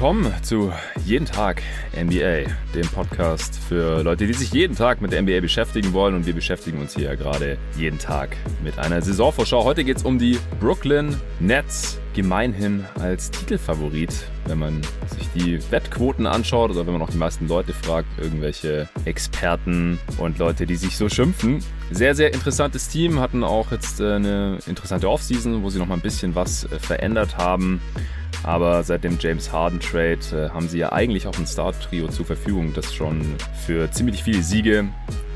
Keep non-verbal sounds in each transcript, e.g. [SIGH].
willkommen zu Jeden Tag NBA, dem Podcast für Leute, die sich jeden Tag mit der NBA beschäftigen wollen. Und wir beschäftigen uns hier ja gerade jeden Tag mit einer Saisonvorschau. Heute geht es um die Brooklyn Nets, gemeinhin als Titelfavorit, wenn man sich die Wettquoten anschaut oder wenn man auch die meisten Leute fragt, irgendwelche Experten und Leute, die sich so schimpfen. Sehr, sehr interessantes Team, hatten auch jetzt äh, eine interessante Offseason, wo sie noch mal ein bisschen was äh, verändert haben. Aber seit dem James Harden Trade äh, haben sie ja eigentlich auch ein Start-Trio zur Verfügung, das schon für ziemlich viele Siege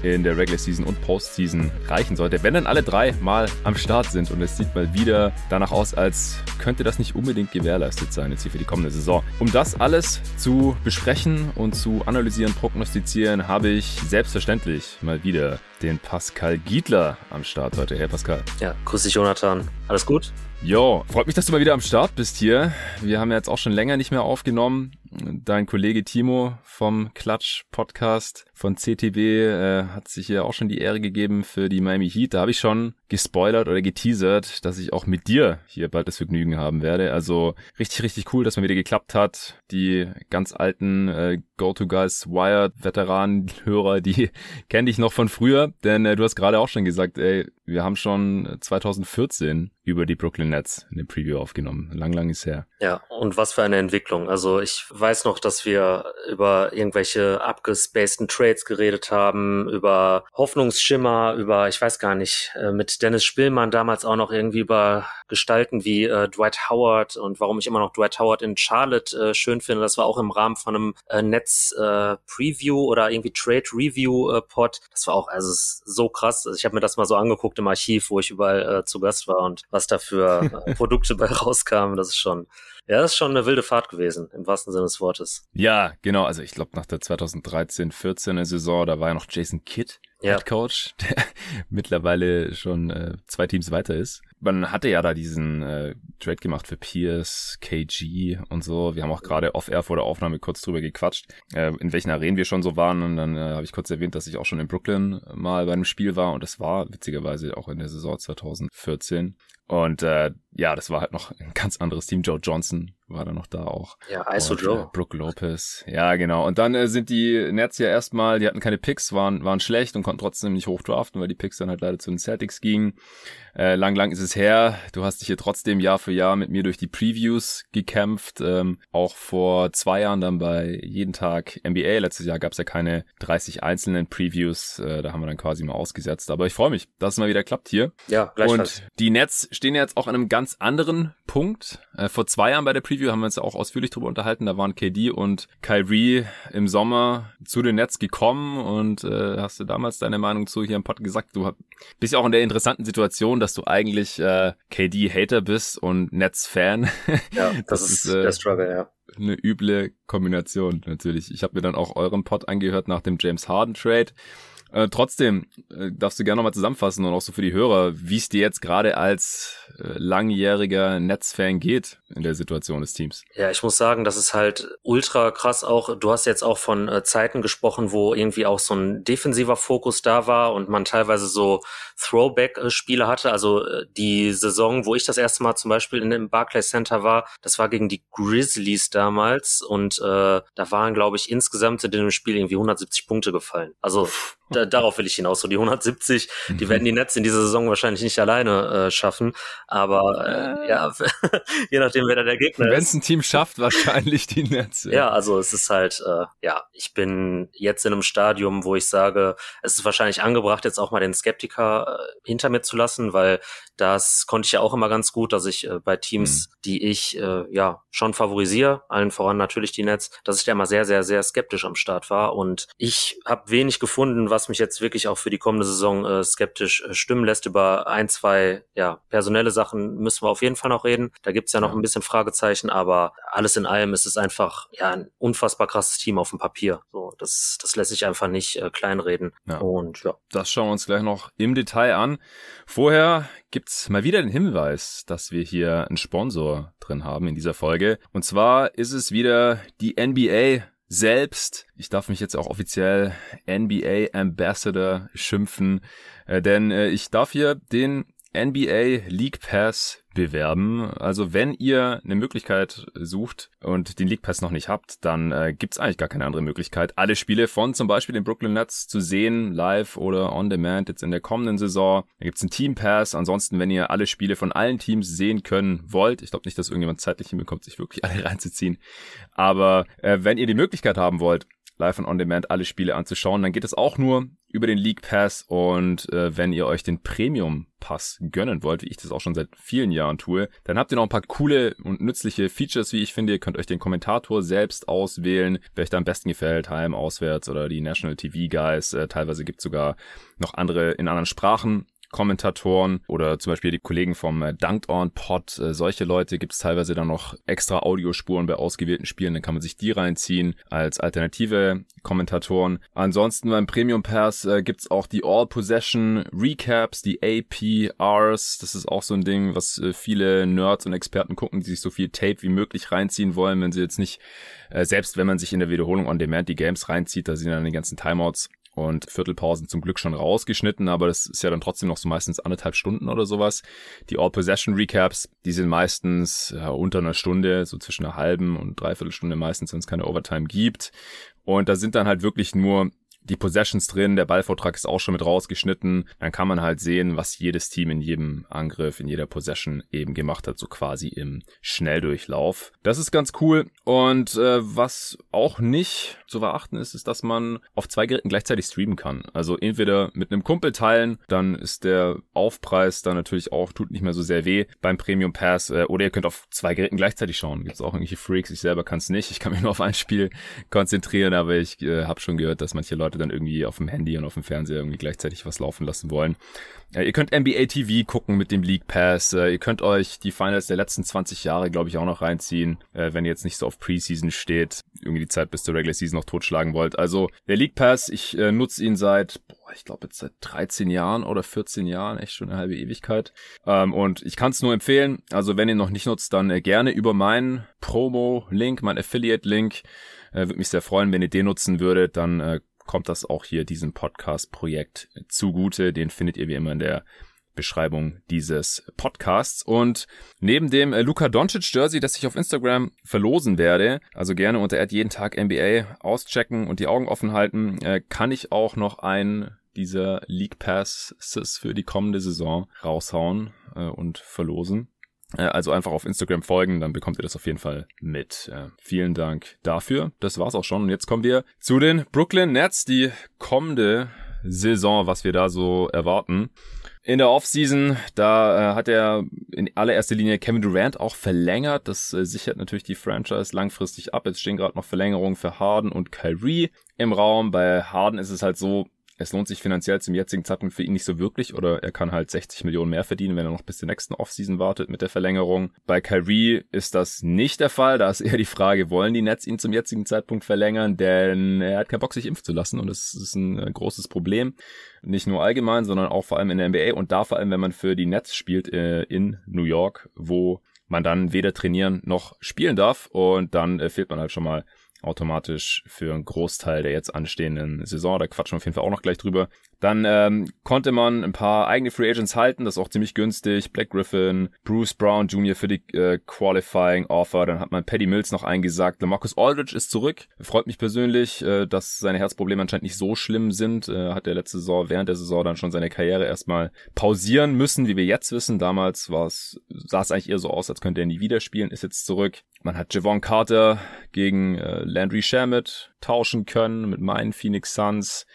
in der Regular Season und Postseason reichen sollte, wenn dann alle drei mal am Start sind. Und es sieht mal wieder danach aus, als könnte das nicht unbedingt gewährleistet sein jetzt hier für die kommende Saison. Um das alles zu besprechen und zu analysieren, prognostizieren, habe ich selbstverständlich mal wieder den Pascal Giedler am Start heute. Hey Pascal. Ja, grüß dich Jonathan. Alles gut? Jo, freut mich, dass du mal wieder am Start bist hier. Wir haben ja jetzt auch schon länger nicht mehr aufgenommen. Dein Kollege Timo vom Klatsch Podcast von CTB äh, hat sich ja auch schon die Ehre gegeben für die Miami Heat. Da habe ich schon gespoilert oder geteasert, dass ich auch mit dir hier bald das Vergnügen haben werde. Also richtig, richtig cool, dass man wieder geklappt hat. Die ganz alten äh, Go-To-Guys Wired-Veteranen-Hörer, die [LAUGHS] kenne ich noch von früher. Denn äh, du hast gerade auch schon gesagt, ey, wir haben schon 2014 über die Brooklyn Nets in dem Preview aufgenommen. Lang, lang ist her. Ja, und was für eine Entwicklung. Also ich weiß noch, dass wir über irgendwelche abgespaceden Trades geredet haben, über Hoffnungsschimmer, über, ich weiß gar nicht, äh, mit Dennis Spillmann damals auch noch irgendwie über Gestalten wie äh, Dwight Howard und warum ich immer noch Dwight Howard in Charlotte äh, schön finde. Das war auch im Rahmen von einem äh, Netz äh, oder irgendwie Trade Review äh. Das war auch, also so krass. Also ich habe mir das mal so angeguckt im Archiv, wo ich überall äh, zu Gast war und was da für äh, Produkte [LAUGHS] bei rauskamen. Das ist schon ja, das ist schon eine wilde Fahrt gewesen, im wahrsten Sinne des Wortes. Ja, genau. Also ich glaube, nach der 2013-14er Saison, da war ja noch Jason Kidd, ja. Head Coach, [LAUGHS] der mittlerweile schon äh, zwei Teams weiter ist. Man hatte ja da diesen äh, Trade gemacht für Pierce, KG und so. Wir haben auch gerade off-air vor der Aufnahme kurz drüber gequatscht, äh, in welchen Arenen wir schon so waren. Und dann äh, habe ich kurz erwähnt, dass ich auch schon in Brooklyn mal bei einem Spiel war. Und das war witzigerweise auch in der Saison 2014. Und äh, ja, das war halt noch ein ganz anderes Team. Joe Johnson war da noch da auch. Ja, ISO Joe. Äh, Brooke Lopez. Ja, genau. Und dann äh, sind die Nets ja erstmal, die hatten keine Picks, waren, waren schlecht und konnten trotzdem nicht hochdraften, weil die Picks dann halt leider zu den Celtics gingen. Äh, lang, lang ist es her. Du hast dich hier trotzdem Jahr für Jahr mit mir durch die Previews gekämpft. Ähm, auch vor zwei Jahren dann bei jeden Tag NBA. Letztes Jahr gab es ja keine 30 einzelnen Previews. Äh, da haben wir dann quasi mal ausgesetzt. Aber ich freue mich, dass es mal wieder klappt hier. Ja, gleichfalls. Und die Nets stehen jetzt auch an einem ganz anderen Punkt. Äh, vor zwei Jahren bei der Preview haben wir uns auch ausführlich drüber unterhalten. Da waren KD und Kyrie im Sommer zu den Nets gekommen und äh, hast du damals deine Meinung zu hier im Pod gesagt. Du bist ja auch in der interessanten Situation, dass du eigentlich äh, KD-Hater bist und Nets-Fan. Ja, [LAUGHS] das, das ist äh, der Struggle, ja eine üble Kombination natürlich. Ich habe mir dann auch euren Pod angehört nach dem James Harden Trade äh, trotzdem äh, darfst du gerne nochmal zusammenfassen und auch so für die Hörer, wie es dir jetzt gerade als äh, langjähriger Netzfan geht in der Situation des Teams. Ja, ich muss sagen, das ist halt ultra krass auch. Du hast jetzt auch von äh, Zeiten gesprochen, wo irgendwie auch so ein defensiver Fokus da war und man teilweise so Throwback-Spiele hatte. Also äh, die Saison, wo ich das erste Mal zum Beispiel in dem Barclays Center war, das war gegen die Grizzlies damals und äh, da waren, glaube ich, insgesamt in dem Spiel irgendwie 170 Punkte gefallen. Also da, darauf will ich hinaus. So die 170, die werden die Nets in dieser Saison wahrscheinlich nicht alleine äh, schaffen. Aber äh, ja, [LAUGHS] je nachdem, wer da der Gegner Wenn es ein Team schafft, wahrscheinlich die Nets. Ja. ja, also es ist halt, äh, ja, ich bin jetzt in einem Stadium, wo ich sage, es ist wahrscheinlich angebracht, jetzt auch mal den Skeptiker hinter mir zu lassen, weil das konnte ich ja auch immer ganz gut, dass ich äh, bei Teams, mhm. die ich äh, ja schon favorisiere, allen voran natürlich die Nets, dass ich da immer sehr, sehr, sehr skeptisch am Start war. Und ich habe wenig gefunden, was mich jetzt wirklich auch für die kommende Saison äh, skeptisch äh, stimmen lässt. Über ein, zwei ja, personelle Sachen müssen wir auf jeden Fall noch reden. Da gibt's ja noch ja. ein bisschen Fragezeichen, aber alles in allem ist es einfach ja ein unfassbar krasses Team auf dem Papier. So, das, das lässt sich einfach nicht äh, kleinreden. Ja. Und ja. Das schauen wir uns gleich noch im Detail an. Vorher gibt's mal wieder den Hinweis, dass wir hier einen Sponsor drin haben in dieser Folge. Und zwar ist es wieder die NBA selbst. Ich darf mich jetzt auch offiziell NBA Ambassador schimpfen, äh, denn äh, ich darf hier den NBA League Pass bewerben. Also wenn ihr eine Möglichkeit sucht und den League Pass noch nicht habt, dann äh, gibt's eigentlich gar keine andere Möglichkeit, alle Spiele von zum Beispiel den Brooklyn Nets zu sehen, live oder on demand jetzt in der kommenden Saison. Da gibt's einen Team Pass. Ansonsten, wenn ihr alle Spiele von allen Teams sehen können wollt, ich glaube nicht, dass irgendjemand zeitlich hinbekommt, sich wirklich alle [LAUGHS] reinzuziehen, aber äh, wenn ihr die Möglichkeit haben wollt, live und on demand alle Spiele anzuschauen, dann geht es auch nur über den League Pass und äh, wenn ihr euch den Premium Pass gönnen wollt, wie ich das auch schon seit vielen Jahren tue, dann habt ihr noch ein paar coole und nützliche Features, wie ich finde. Ihr könnt euch den Kommentator selbst auswählen, wer euch da am besten gefällt, heim, auswärts oder die National TV Guys. Äh, teilweise gibt sogar noch andere in anderen Sprachen Kommentatoren oder zum Beispiel die Kollegen vom äh, Dunked On Pod. Äh, solche Leute gibt es teilweise dann noch extra Audiospuren bei ausgewählten Spielen. Dann kann man sich die reinziehen als alternative Kommentatoren. Ansonsten beim Premium Pass äh, gibt's auch die All Possession Recaps, die APRs. Das ist auch so ein Ding, was äh, viele Nerds und Experten gucken, die sich so viel Tape wie möglich reinziehen wollen, wenn sie jetzt nicht, äh, selbst wenn man sich in der Wiederholung on Demand die Games reinzieht, da sind dann die ganzen Timeouts und Viertelpausen zum Glück schon rausgeschnitten, aber das ist ja dann trotzdem noch so meistens anderthalb Stunden oder sowas. Die All-Possession-Recaps, die sind meistens ja, unter einer Stunde, so zwischen einer halben und dreiviertel Stunde meistens, wenn es keine Overtime gibt. Und da sind dann halt wirklich nur die Possessions drin, der Ballvortrag ist auch schon mit rausgeschnitten. Dann kann man halt sehen, was jedes Team in jedem Angriff, in jeder Possession eben gemacht hat, so quasi im Schnelldurchlauf. Das ist ganz cool. Und äh, was auch nicht zu beachten ist, ist, dass man auf zwei Geräten gleichzeitig streamen kann. Also entweder mit einem Kumpel teilen, dann ist der Aufpreis dann natürlich auch, tut nicht mehr so sehr weh beim Premium Pass. Äh, oder ihr könnt auf zwei Geräten gleichzeitig schauen. Gibt es auch irgendwelche Freaks, ich selber kann es nicht. Ich kann mich nur auf ein Spiel konzentrieren, aber ich äh, habe schon gehört, dass manche Leute Leute dann irgendwie auf dem Handy und auf dem Fernseher irgendwie gleichzeitig was laufen lassen wollen. Ihr könnt NBA TV gucken mit dem League Pass. Äh, ihr könnt euch die Finals der letzten 20 Jahre, glaube ich, auch noch reinziehen, äh, wenn ihr jetzt nicht so auf Preseason steht, irgendwie die Zeit bis zur Regular Season noch totschlagen wollt. Also der League Pass, ich äh, nutze ihn seit, boah, ich glaube jetzt seit 13 Jahren oder 14 Jahren, echt schon eine halbe Ewigkeit. Ähm, und ich kann es nur empfehlen. Also wenn ihr noch nicht nutzt, dann gerne über meinen Promo-Link, mein Affiliate-Link. Äh, Würde mich sehr freuen, wenn ihr den nutzen würdet. Dann äh, kommt das auch hier diesem Podcast-Projekt zugute. Den findet ihr wie immer in der Beschreibung dieses Podcasts. Und neben dem äh, Luka Doncic Jersey, das ich auf Instagram verlosen werde, also gerne unter jeden Tag NBA auschecken und die Augen offen halten, äh, kann ich auch noch ein dieser League Passes für die kommende Saison raushauen äh, und verlosen. Äh, also einfach auf Instagram folgen, dann bekommt ihr das auf jeden Fall mit. Äh, vielen Dank dafür. Das war's auch schon. Und jetzt kommen wir zu den Brooklyn Nets, die kommende Saison, was wir da so erwarten. In der Offseason, da äh, hat er in allererster Linie Kevin Durant auch verlängert. Das äh, sichert natürlich die Franchise langfristig ab. Jetzt stehen gerade noch Verlängerungen für Harden und Kyrie im Raum. Bei Harden ist es halt so, es lohnt sich finanziell zum jetzigen Zeitpunkt für ihn nicht so wirklich oder er kann halt 60 Millionen mehr verdienen, wenn er noch bis zur nächsten Offseason wartet mit der Verlängerung. Bei Kyrie ist das nicht der Fall. Da ist eher die Frage, wollen die Nets ihn zum jetzigen Zeitpunkt verlängern? Denn er hat keinen Bock, sich impfen zu lassen und das ist ein äh, großes Problem. Nicht nur allgemein, sondern auch vor allem in der NBA und da vor allem, wenn man für die Nets spielt äh, in New York, wo man dann weder trainieren noch spielen darf und dann äh, fehlt man halt schon mal automatisch für einen Großteil der jetzt anstehenden Saison. Da quatschen wir auf jeden Fall auch noch gleich drüber. Dann ähm, konnte man ein paar eigene Free Agents halten, das ist auch ziemlich günstig. Black Griffin, Bruce Brown Jr. für die äh, Qualifying Offer. Dann hat man Paddy Mills noch eingesagt. Marcus Aldridge ist zurück. Freut mich persönlich, äh, dass seine Herzprobleme anscheinend nicht so schlimm sind. Äh, hat der letzte Saison, während der Saison dann schon seine Karriere erstmal pausieren müssen, wie wir jetzt wissen. Damals war es, sah es eigentlich eher so aus, als könnte er nie wieder spielen, ist jetzt zurück. Man hat Javon Carter gegen äh, Landry Shamet tauschen können mit meinen Phoenix Suns.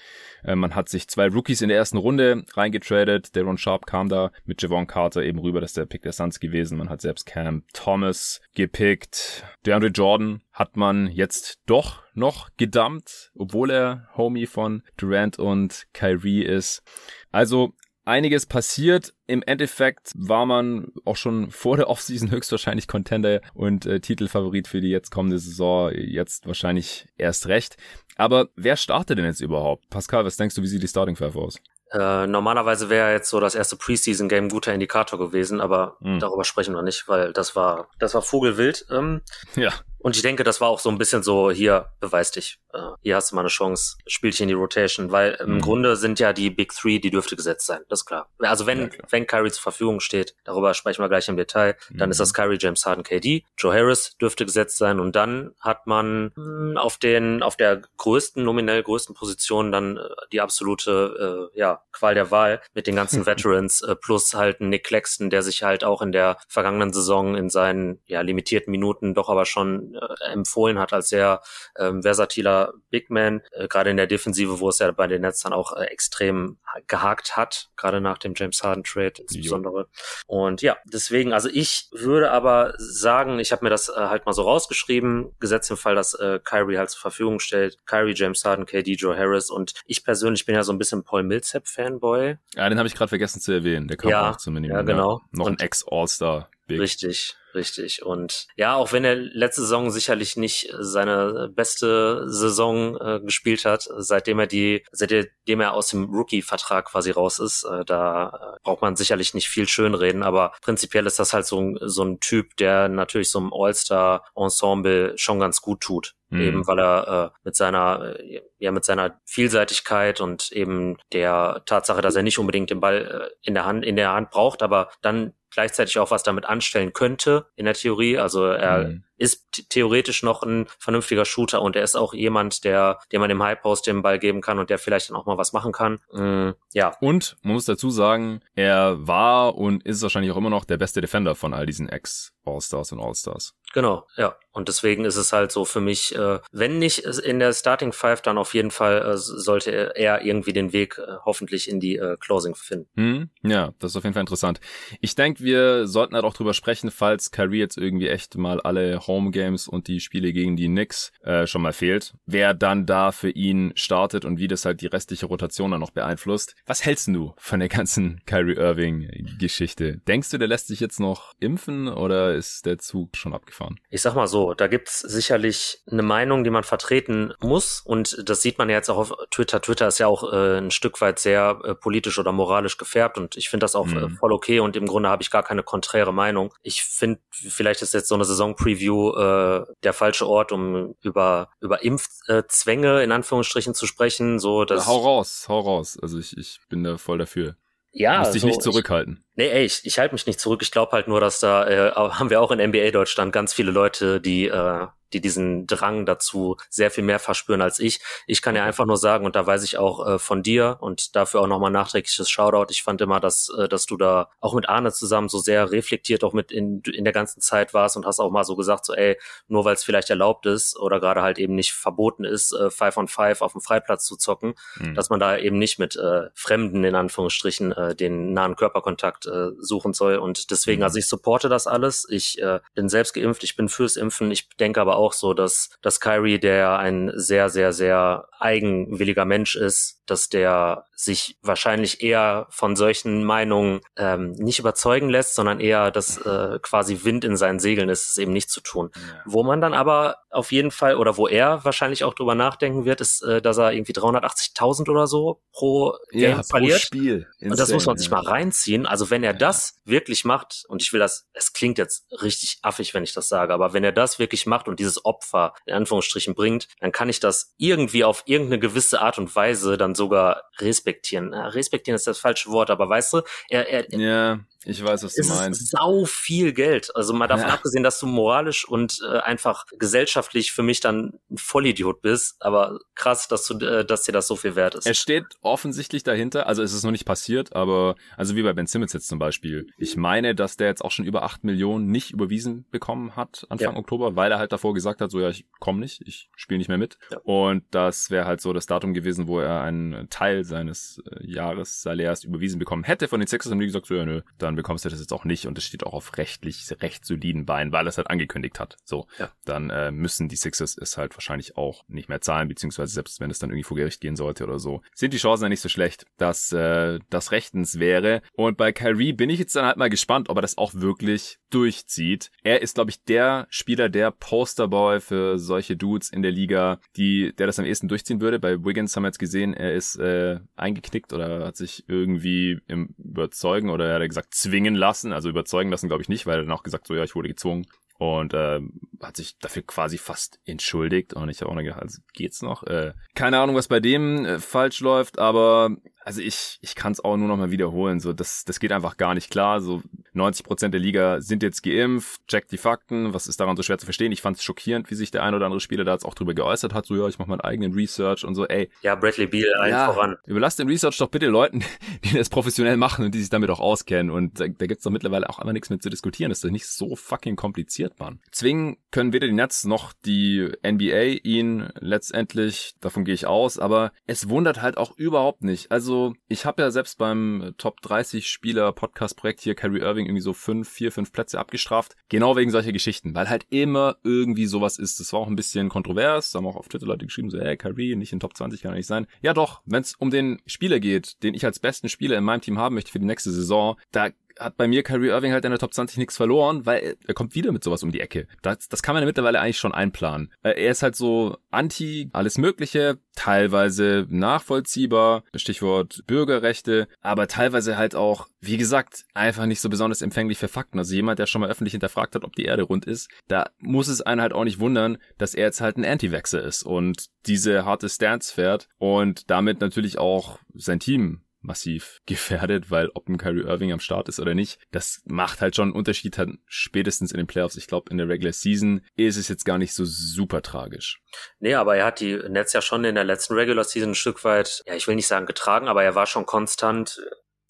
Äh, man hat sich zwei Rookies in der ersten Runde reingetradet. Daron Sharp kam da mit Javon Carter eben rüber, das ist der Pick der Suns gewesen. Man hat selbst Cam Thomas gepickt. DeAndre Jordan hat man jetzt doch noch gedumpt, obwohl er Homie von Durant und Kyrie ist. Also einiges passiert. Im Endeffekt war man auch schon vor der Offseason höchstwahrscheinlich Contender und äh, Titelfavorit für die jetzt kommende Saison. Jetzt wahrscheinlich erst recht. Aber wer startet denn jetzt überhaupt? Pascal, was denkst du, wie sieht die Starting Five aus? Äh, normalerweise wäre jetzt so das erste Preseason-Game ein guter Indikator gewesen, aber mhm. darüber sprechen wir nicht, weil das war, das war Vogelwild. Ähm, ja. Und ich denke, das war auch so ein bisschen so, hier, beweis dich. Äh, hier hast du mal eine Chance, spiel dich in die Rotation. Weil im mhm. Grunde sind ja die Big Three, die dürfte gesetzt sein. Das ist klar. Also wenn, ja, wenn Kyrie zur Verfügung steht, darüber sprechen wir gleich im Detail, dann mhm. ist das Kyrie, James Harden, KD. Joe Harris dürfte gesetzt sein. Und dann hat man hm, auf den, auf der größten, nominell größten Position dann äh, die absolute, äh, ja, Qual der Wahl mit den ganzen [LAUGHS] Veterans, äh, plus halt Nick Claxton, der sich halt auch in der vergangenen Saison in seinen, ja, limitierten Minuten doch aber schon äh, empfohlen hat als sehr ähm, versatiler Big Man, äh, gerade in der Defensive, wo es ja bei den Nets dann auch äh, extrem gehakt hat, gerade nach dem James Harden Trade insbesondere. Jo. Und ja, deswegen, also ich würde aber sagen, ich habe mir das äh, halt mal so rausgeschrieben, gesetzt im Fall, dass äh, Kyrie halt zur Verfügung stellt, Kyrie, James Harden, KD, Joe Harris und ich persönlich bin ja so ein bisschen Paul Millsap Fanboy. Ja, den habe ich gerade vergessen zu erwähnen, der kommt ja, auch zum Minimum. Ja, genau. Ja. Noch und ein Ex-All-Star. Richtig. Richtig. Und ja, auch wenn er letzte Saison sicherlich nicht seine beste Saison äh, gespielt hat, seitdem er die, seitdem er aus dem Rookie-Vertrag quasi raus ist, äh, da äh, braucht man sicherlich nicht viel schönreden, aber prinzipiell ist das halt so, so ein Typ, der natürlich so einem All-Star-Ensemble schon ganz gut tut. Mhm. Eben weil er äh, mit seiner, äh, ja, mit seiner Vielseitigkeit und eben der Tatsache, dass er nicht unbedingt den Ball äh, in der Hand, in der Hand braucht, aber dann gleichzeitig auch was damit anstellen könnte in der Theorie. Also er mhm ist theoretisch noch ein vernünftiger Shooter und er ist auch jemand, der, dem man im High Post den Ball geben kann und der vielleicht dann auch mal was machen kann. Mm, ja. Und man muss dazu sagen, er war und ist wahrscheinlich auch immer noch der beste Defender von all diesen Ex-All-Stars und All-Stars. Genau, ja. Und deswegen ist es halt so für mich, äh, wenn nicht in der Starting Five, dann auf jeden Fall äh, sollte er irgendwie den Weg äh, hoffentlich in die äh, Closing finden. Hm, ja, das ist auf jeden Fall interessant. Ich denke, wir sollten halt auch drüber sprechen, falls Kyrie jetzt irgendwie echt mal alle Home Games und die Spiele gegen die Knicks äh, schon mal fehlt. Wer dann da für ihn startet und wie das halt die restliche Rotation dann noch beeinflusst. Was hältst du von der ganzen Kyrie Irving Geschichte? Denkst du, der lässt sich jetzt noch impfen oder ist der Zug schon abgefahren? Ich sag mal so, da gibt's sicherlich eine Meinung, die man vertreten muss und das sieht man ja jetzt auch auf Twitter. Twitter ist ja auch äh, ein Stück weit sehr äh, politisch oder moralisch gefärbt und ich finde das auch äh, mhm. voll okay und im Grunde habe ich gar keine konträre Meinung. Ich finde, vielleicht ist jetzt so eine Saison-Preview äh, der falsche Ort, um über, über Impfzwänge in Anführungsstrichen zu sprechen. So, dass ja, hau raus, hau raus. Also ich, ich bin da voll dafür. Ja, Muss dich so, nicht zurückhalten. Ich, nee, ey, ich, ich halte mich nicht zurück. Ich glaube halt nur, dass da äh, haben wir auch in NBA Deutschland ganz viele Leute, die äh, die diesen Drang dazu sehr viel mehr verspüren als ich. Ich kann ja einfach nur sagen, und da weiß ich auch äh, von dir und dafür auch nochmal nachträgliches Shoutout. Ich fand immer, dass, äh, dass du da auch mit Arne zusammen so sehr reflektiert auch mit in, in der ganzen Zeit warst und hast auch mal so gesagt, so ey, nur weil es vielleicht erlaubt ist oder gerade halt eben nicht verboten ist, äh, Five on Five auf dem Freiplatz zu zocken, mhm. dass man da eben nicht mit äh, Fremden in Anführungsstrichen äh, den nahen Körperkontakt äh, suchen soll. Und deswegen, mhm. also ich supporte das alles. Ich äh, bin selbst geimpft, ich bin fürs Impfen. Ich denke aber auch so, dass, dass Kyrie, der ein sehr, sehr, sehr eigenwilliger Mensch ist, dass der sich wahrscheinlich eher von solchen Meinungen ähm, nicht überzeugen lässt, sondern eher dass äh, quasi Wind in seinen Segeln ist, es eben nicht zu tun. Ja. Wo man dann aber auf jeden Fall oder wo er wahrscheinlich auch drüber nachdenken wird, ist, äh, dass er irgendwie 380.000 oder so pro Game ja, verliert. Pro Spiel. Insane, und das muss man sich mal reinziehen. Also wenn er das wirklich macht, und ich will das, es klingt jetzt richtig affig, wenn ich das sage, aber wenn er das wirklich macht und dieses Opfer in Anführungsstrichen bringt, dann kann ich das irgendwie auf irgendeine gewisse Art und Weise dann sogar respektieren. Respektieren ist das falsche Wort, aber weißt du, er, er, ja. Ich weiß, was du es meinst. Ist sau viel Geld. Also mal davon ja. abgesehen, dass du moralisch und äh, einfach gesellschaftlich für mich dann ein Vollidiot bist, aber krass, dass du, äh, dass dir das so viel wert ist. Er steht offensichtlich dahinter. Also es ist noch nicht passiert, aber also wie bei Ben Simmons jetzt zum Beispiel. Ich meine, dass der jetzt auch schon über acht Millionen nicht überwiesen bekommen hat Anfang ja. Oktober, weil er halt davor gesagt hat, so ja, ich komme nicht, ich spiele nicht mehr mit. Ja. Und das wäre halt so das Datum gewesen, wo er einen Teil seines äh, Jahressalärs überwiesen bekommen hätte von den Sixers und die gesagt so ja nö, dann dann bekommst du das jetzt auch nicht und es steht auch auf rechtlich recht soliden Beinen, weil er es halt angekündigt hat. So, ja. dann äh, müssen die Sixers es halt wahrscheinlich auch nicht mehr zahlen, beziehungsweise selbst wenn es dann irgendwie vor Gericht gehen sollte oder so, sind die Chancen ja nicht so schlecht, dass äh, das rechtens wäre. Und bei Kyrie bin ich jetzt dann halt mal gespannt, ob er das auch wirklich durchzieht. Er ist, glaube ich, der Spieler, der Posterboy für solche Dudes in der Liga, die, der das am ehesten durchziehen würde. Bei Wiggins haben wir jetzt gesehen, er ist äh, eingeknickt oder hat sich irgendwie im Überzeugen oder er hat gesagt zwingen lassen, also überzeugen lassen glaube ich nicht, weil er dann auch gesagt so, ja, ich wurde gezwungen und äh, hat sich dafür quasi fast entschuldigt. Und ich habe auch noch gedacht, also geht's noch? Äh, keine Ahnung, was bei dem äh, falsch läuft, aber also ich, ich kann es auch nur noch mal wiederholen. So, das, das geht einfach gar nicht klar. So 90 Prozent der Liga sind jetzt geimpft. Checkt die Fakten. Was ist daran so schwer zu verstehen? Ich fand es schockierend, wie sich der ein oder andere Spieler da jetzt auch drüber geäußert hat. So, ja, ich mache meinen eigenen Research und so. Ey. Ja, Bradley Beal allen ja, voran. Überlasst den Research doch bitte Leuten, [LAUGHS] die das professionell machen und die sich damit auch auskennen. Und da, da gibt's doch mittlerweile auch einfach nichts mehr zu diskutieren. Das ist doch nicht so fucking kompliziert, Mann. Zwingen können weder die Nets noch die NBA ihn letztendlich. Davon gehe ich aus. Aber es wundert halt auch überhaupt nicht. Also ich habe ja selbst beim Top 30 Spieler Podcast Projekt hier Kyrie Irving irgendwie so fünf, vier, fünf Plätze abgestraft. Genau wegen solcher Geschichten, weil halt immer irgendwie sowas ist. Das war auch ein bisschen kontrovers. Da haben auch auf Twitter Leute geschrieben, so, ey, Kyrie, nicht in Top 20 kann er nicht sein. Ja doch, wenn es um den Spieler geht, den ich als besten Spieler in meinem Team haben möchte für die nächste Saison, da hat bei mir Kyrie Irving halt in der Top 20 nichts verloren, weil er kommt wieder mit sowas um die Ecke. Das, das kann man ja mittlerweile eigentlich schon einplanen. Äh, er ist halt so anti alles Mögliche, teilweise nachvollziehbar, Stichwort Bürgerrechte, aber teilweise halt auch, wie gesagt, einfach nicht so besonders empfänglich für Fakten. Also jemand, der schon mal öffentlich hinterfragt hat, ob die Erde rund ist, da muss es einen halt auch nicht wundern, dass er jetzt halt ein Anti-Wechsel ist und diese harte Stance fährt und damit natürlich auch sein Team massiv [LAUGHS] gefährdet, weil ob ein Kyrie Irving am Start ist oder nicht, das macht halt schon einen Unterschied, halt spätestens in den Playoffs. Ich glaube, in der Regular Season ist es jetzt gar nicht so super tragisch. Nee, aber er hat die Nets ja schon in der letzten Regular Season ein Stück weit, ja, ich will nicht sagen getragen, aber er war schon konstant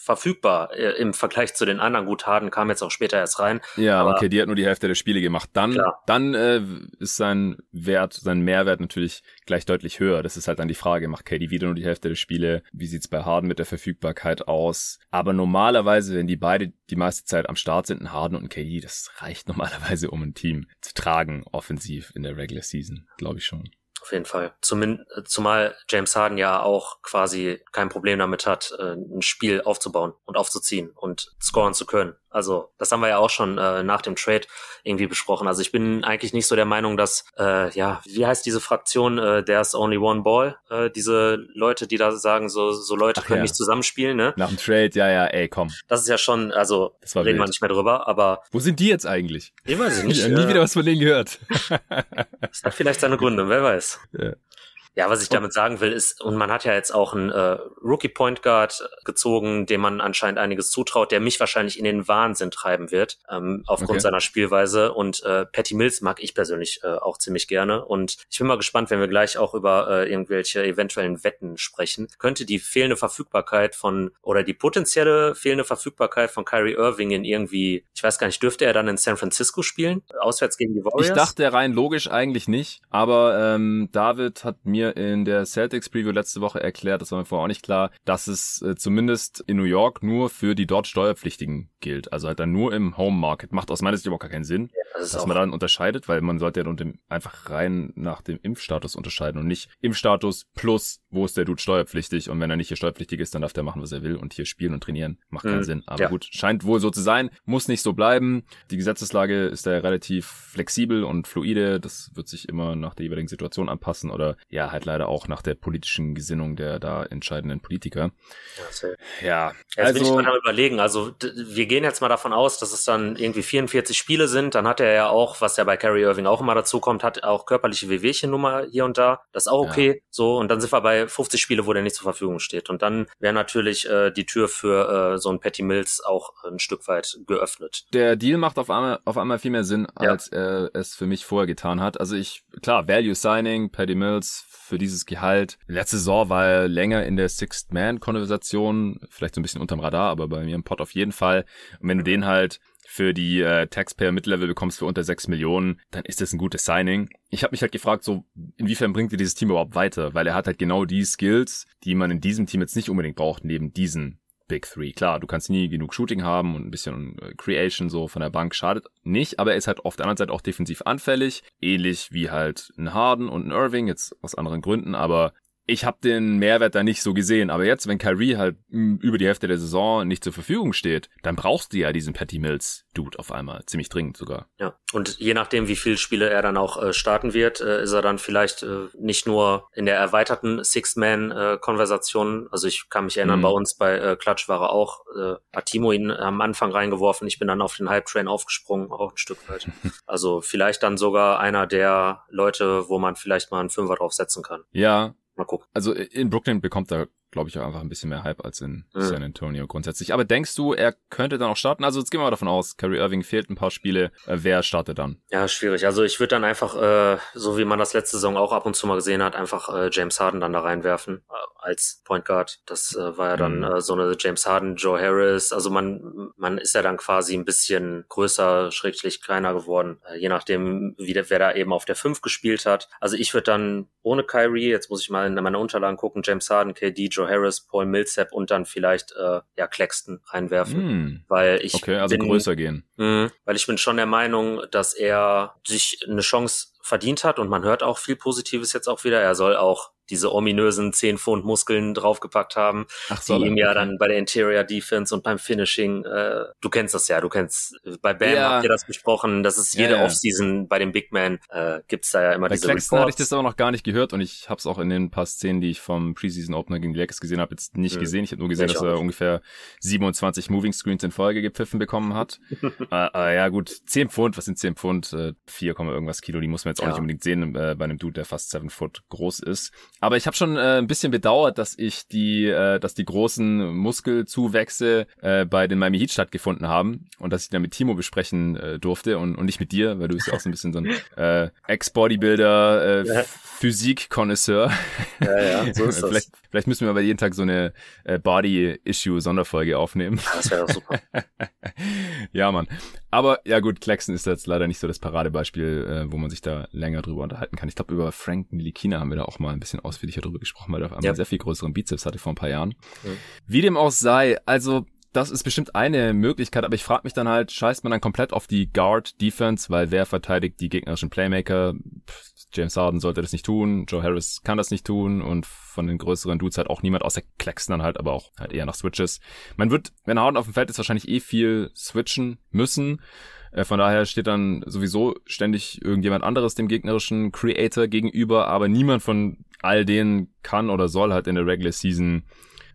verfügbar äh, im Vergleich zu den anderen. Gut, Harden kam jetzt auch später erst rein. Ja, aber, okay, die hat nur die Hälfte der Spiele gemacht. Dann, klar. dann äh, ist sein Wert, sein Mehrwert natürlich gleich deutlich höher. Das ist halt dann die Frage, macht KD wieder nur die Hälfte der Spiele? Wie sieht's bei Harden mit der Verfügbarkeit aus? Aber normalerweise, wenn die beide die meiste Zeit am Start sind, ein Harden und ein KD, das reicht normalerweise, um ein Team zu tragen, offensiv in der Regular Season, glaube ich schon. Auf jeden Fall. Zumin zumal James Harden ja auch quasi kein Problem damit hat, äh, ein Spiel aufzubauen und aufzuziehen und scoren zu können. Also das haben wir ja auch schon äh, nach dem Trade irgendwie besprochen. Also ich bin eigentlich nicht so der Meinung, dass, äh, ja, wie heißt diese Fraktion, äh, there's only one ball, äh, diese Leute, die da sagen, so, so Leute Ach können ja. nicht zusammenspielen, ne? Nach dem Trade, ja, ja, ey, komm. Das ist ja schon, also reden wild. wir nicht mehr drüber, aber... Wo sind die jetzt eigentlich? Ich weiß [LAUGHS] nicht. Ich habe nie wieder was von denen gehört. [LAUGHS] das hat vielleicht seine Gründe, wer weiß. Ja. Ja, was ich damit sagen will, ist, und man hat ja jetzt auch einen äh, Rookie Point Guard gezogen, dem man anscheinend einiges zutraut, der mich wahrscheinlich in den Wahnsinn treiben wird, ähm, aufgrund okay. seiner Spielweise. Und äh, Patty Mills mag ich persönlich äh, auch ziemlich gerne. Und ich bin mal gespannt, wenn wir gleich auch über äh, irgendwelche eventuellen Wetten sprechen. Könnte die fehlende Verfügbarkeit von oder die potenzielle fehlende Verfügbarkeit von Kyrie Irving in irgendwie, ich weiß gar nicht, dürfte er dann in San Francisco spielen? Auswärts gegen die Warriors? Ich dachte rein logisch eigentlich nicht, aber ähm, David hat mir mir in der Celtics Preview letzte Woche erklärt, das war mir vorher auch nicht klar, dass es äh, zumindest in New York nur für die dort Steuerpflichtigen gilt. Also halt dann nur im Home Market. Macht aus meiner Sicht überhaupt gar keinen Sinn, ja, das dass man dann unterscheidet, weil man sollte ja dem, einfach rein nach dem Impfstatus unterscheiden und nicht Impfstatus plus, wo ist der Dude steuerpflichtig und wenn er nicht hier steuerpflichtig ist, dann darf der machen, was er will und hier spielen und trainieren. Macht keinen mhm. Sinn. Aber ja. gut, scheint wohl so zu sein, muss nicht so bleiben. Die Gesetzeslage ist da relativ flexibel und fluide. Das wird sich immer nach der jeweiligen Situation anpassen oder ja, halt leider auch nach der politischen Gesinnung der da entscheidenden Politiker. Ja, ja jetzt also, bin ich also mal überlegen. Also wir gehen jetzt mal davon aus, dass es dann irgendwie 44 Spiele sind. Dann hat er ja auch, was ja bei Carrie Irving auch immer dazu kommt, hat auch körperliche Wehwehchennummer hier und da. Das ist auch okay. Ja. So, und dann sind wir bei 50 Spiele, wo der nicht zur Verfügung steht. Und dann wäre natürlich äh, die Tür für äh, so ein Patty Mills auch ein Stück weit geöffnet. Der Deal macht auf einmal, auf einmal viel mehr Sinn, ja. als er es für mich vorher getan hat. Also ich, klar, Value Signing, Patty Mills, für dieses Gehalt. Letzte Saison war er länger in der Sixth Man-Konversation, vielleicht so ein bisschen unterm Radar, aber bei mir im Pod auf jeden Fall. Und wenn du den halt für die äh, Taxpayer Mid-Level bekommst für unter 6 Millionen, dann ist das ein gutes Signing. Ich habe mich halt gefragt, so inwiefern bringt dir dieses Team überhaupt weiter? Weil er hat halt genau die Skills, die man in diesem Team jetzt nicht unbedingt braucht, neben diesen Big Three. Klar, du kannst nie genug Shooting haben und ein bisschen äh, Creation so von der Bank schadet nicht, aber er ist halt auf der anderen Seite auch defensiv anfällig, ähnlich wie halt ein Harden und ein Irving, jetzt aus anderen Gründen, aber ich habe den Mehrwert da nicht so gesehen. Aber jetzt, wenn Kyrie halt über die Hälfte der Saison nicht zur Verfügung steht, dann brauchst du ja diesen Patty Mills Dude auf einmal. Ziemlich dringend sogar. Ja, und je nachdem, wie viele Spiele er dann auch äh, starten wird, äh, ist er dann vielleicht äh, nicht nur in der erweiterten Six-Man-Konversation. also ich kann mich erinnern, mhm. bei uns bei äh, Klatsch war er auch, äh, hat Timo ihn am Anfang reingeworfen. Ich bin dann auf den Hype-Train aufgesprungen, auch ein Stück weit. [LAUGHS] also vielleicht dann sogar einer der Leute, wo man vielleicht mal einen Fünfer drauf setzen kann. Ja, Mal gucken. Also in Brooklyn bekommt er glaube ich, auch einfach ein bisschen mehr Hype als in mhm. San Antonio grundsätzlich. Aber denkst du, er könnte dann auch starten? Also jetzt gehen wir mal davon aus, Kyrie Irving fehlt ein paar Spiele. Äh, wer startet dann? Ja, schwierig. Also ich würde dann einfach, äh, so wie man das letzte Saison auch ab und zu mal gesehen hat, einfach äh, James Harden dann da reinwerfen äh, als Point Guard. Das äh, war ja dann mhm. äh, so eine James Harden, Joe Harris. Also man, man ist ja dann quasi ein bisschen größer, schrägstrich kleiner geworden, je nachdem, wie der, wer da eben auf der 5 gespielt hat. Also ich würde dann ohne Kyrie, jetzt muss ich mal in meine Unterlagen gucken, James Harden, KD, Joe Harris, Paul Millsap und dann vielleicht äh, ja Claxton reinwerfen, mm. weil ich okay, also bin, größer gehen, mh, weil ich bin schon der Meinung, dass er sich eine Chance verdient hat und man hört auch viel Positives jetzt auch wieder. Er soll auch diese ominösen 10 Pfund Muskeln draufgepackt haben, Ach so, die ihm ja okay. dann bei der Interior Defense und beim Finishing, äh, du kennst das ja, du kennst, bei Bam ja. habt ihr das besprochen, das ist jede ja, ja. Offseason bei dem Big Man, äh, gibt's da ja immer bei diese Claxton Reports. hatte ich das aber noch gar nicht gehört und ich habe es auch in den paar Szenen, die ich vom Preseason Opener gegen Lakers gesehen habe, jetzt nicht mhm. gesehen. Ich habe nur gesehen, ich dass er ungefähr 27 Moving Screens in Folge gepfiffen bekommen hat. äh, [LAUGHS] äh, ja gut, 10 Pfund, was sind 10 Pfund? Äh, 4, irgendwas Kilo, die muss man jetzt auch nicht unbedingt sehen äh, bei einem Dude, der fast 7 Foot groß ist. Aber ich habe schon äh, ein bisschen bedauert, dass ich die, äh, dass die großen Muskelzuwächse äh, bei den Miami Heat stattgefunden haben und dass ich dann mit Timo besprechen äh, durfte und, und nicht mit dir, weil du bist ja auch so ein bisschen so ein [LAUGHS] äh, Ex-Bodybuilder, äh, ja. Physik-Konnoisseur. Ja, ja, [LAUGHS] so ist das. vielleicht, vielleicht müssen wir aber jeden Tag so eine äh, Body-Issue-Sonderfolge aufnehmen. Das wäre super. [LAUGHS] ja, Mann. Aber ja gut, Claxton ist jetzt leider nicht so das Paradebeispiel, äh, wo man sich da länger drüber unterhalten kann. Ich glaube, über Frank Nilikina haben wir da auch mal ein bisschen ausführlicher drüber gesprochen, weil er auf einmal ja. sehr viel größeren Bizeps hatte vor ein paar Jahren. Mhm. Wie dem auch sei, also das ist bestimmt eine Möglichkeit, aber ich frage mich dann halt, scheißt man dann komplett auf die Guard-Defense, weil wer verteidigt die gegnerischen Playmaker? James Harden sollte das nicht tun, Joe Harris kann das nicht tun und von den größeren Dudes halt auch niemand, außer Claxton dann halt, aber auch halt eher nach Switches. Man wird, wenn Harden auf dem Feld ist, wahrscheinlich eh viel switchen müssen. Äh, von daher steht dann sowieso ständig irgendjemand anderes dem gegnerischen Creator gegenüber, aber niemand von all denen kann oder soll halt in der Regular Season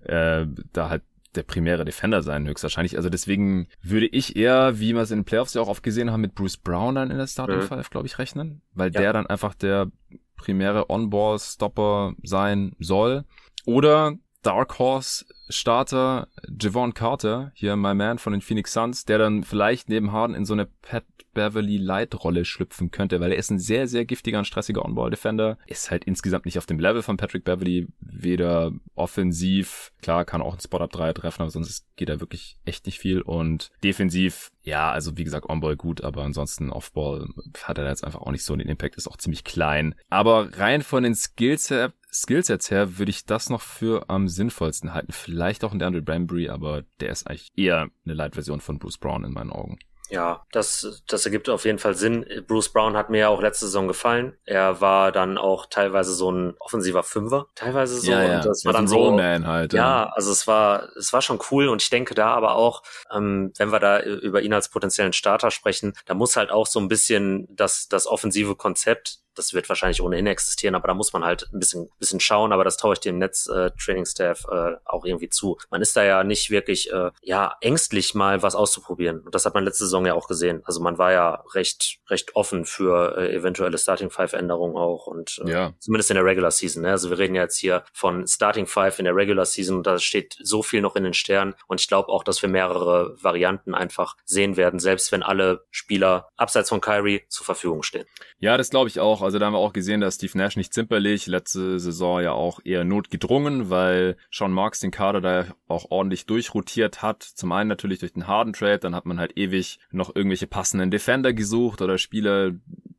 äh, da halt der primäre Defender sein, höchstwahrscheinlich. Also deswegen würde ich eher, wie wir es in den Playoffs ja auch oft gesehen haben, mit Bruce Brown dann in der Starting mhm. Five, glaube ich, rechnen, weil ja. der dann einfach der primäre On-Ball-Stopper sein soll. Oder Dark Horse Starter Javon Carter, hier my man von den Phoenix Suns, der dann vielleicht neben Harden in so eine Pat Beverly Light Rolle schlüpfen könnte, weil er ist ein sehr, sehr giftiger und stressiger On-Ball-Defender. Ist halt insgesamt nicht auf dem Level von Patrick Beverly, weder offensiv, klar, kann auch ein Spot-Up 3 treffen, aber sonst geht er wirklich echt nicht viel und defensiv, ja, also wie gesagt, On-Ball gut, aber ansonsten Off-Ball hat er jetzt einfach auch nicht so den Impact, ist auch ziemlich klein. Aber rein von den Skills her, Skillsets her würde ich das noch für am sinnvollsten halten. Vielleicht auch ein Daniel Brambury, aber der ist eigentlich eher eine Light-Version von Bruce Brown in meinen Augen. Ja, das, das ergibt auf jeden Fall Sinn. Bruce Brown hat mir ja auch letzte Saison gefallen. Er war dann auch teilweise so ein offensiver Fünfer, teilweise so. Ja, ja. Und das war ja, dann so. Rollman halt. Ja, ja, also es war, es war schon cool und ich denke da aber auch, ähm, wenn wir da über ihn als potenziellen Starter sprechen, da muss halt auch so ein bisschen das, das offensive Konzept das wird wahrscheinlich ohnehin existieren, aber da muss man halt ein bisschen, bisschen schauen, aber das traue ich dem Netz-Training-Staff äh, äh, auch irgendwie zu. Man ist da ja nicht wirklich äh, ja ängstlich mal was auszuprobieren. Und das hat man letzte Saison ja auch gesehen. Also man war ja recht, recht offen für äh, eventuelle Starting Five-Änderungen auch und äh, ja. zumindest in der Regular Season. Ne? Also wir reden ja jetzt hier von Starting Five in der Regular Season und da steht so viel noch in den Sternen. Und ich glaube auch, dass wir mehrere Varianten einfach sehen werden, selbst wenn alle Spieler abseits von Kyrie zur Verfügung stehen. Ja, das glaube ich auch. Also da haben wir auch gesehen, dass Steve Nash nicht zimperlich, letzte Saison ja auch eher notgedrungen, weil Sean Marks den Kader da auch ordentlich durchrotiert hat. Zum einen natürlich durch den Harden Trade, dann hat man halt ewig noch irgendwelche passenden Defender gesucht oder Spieler,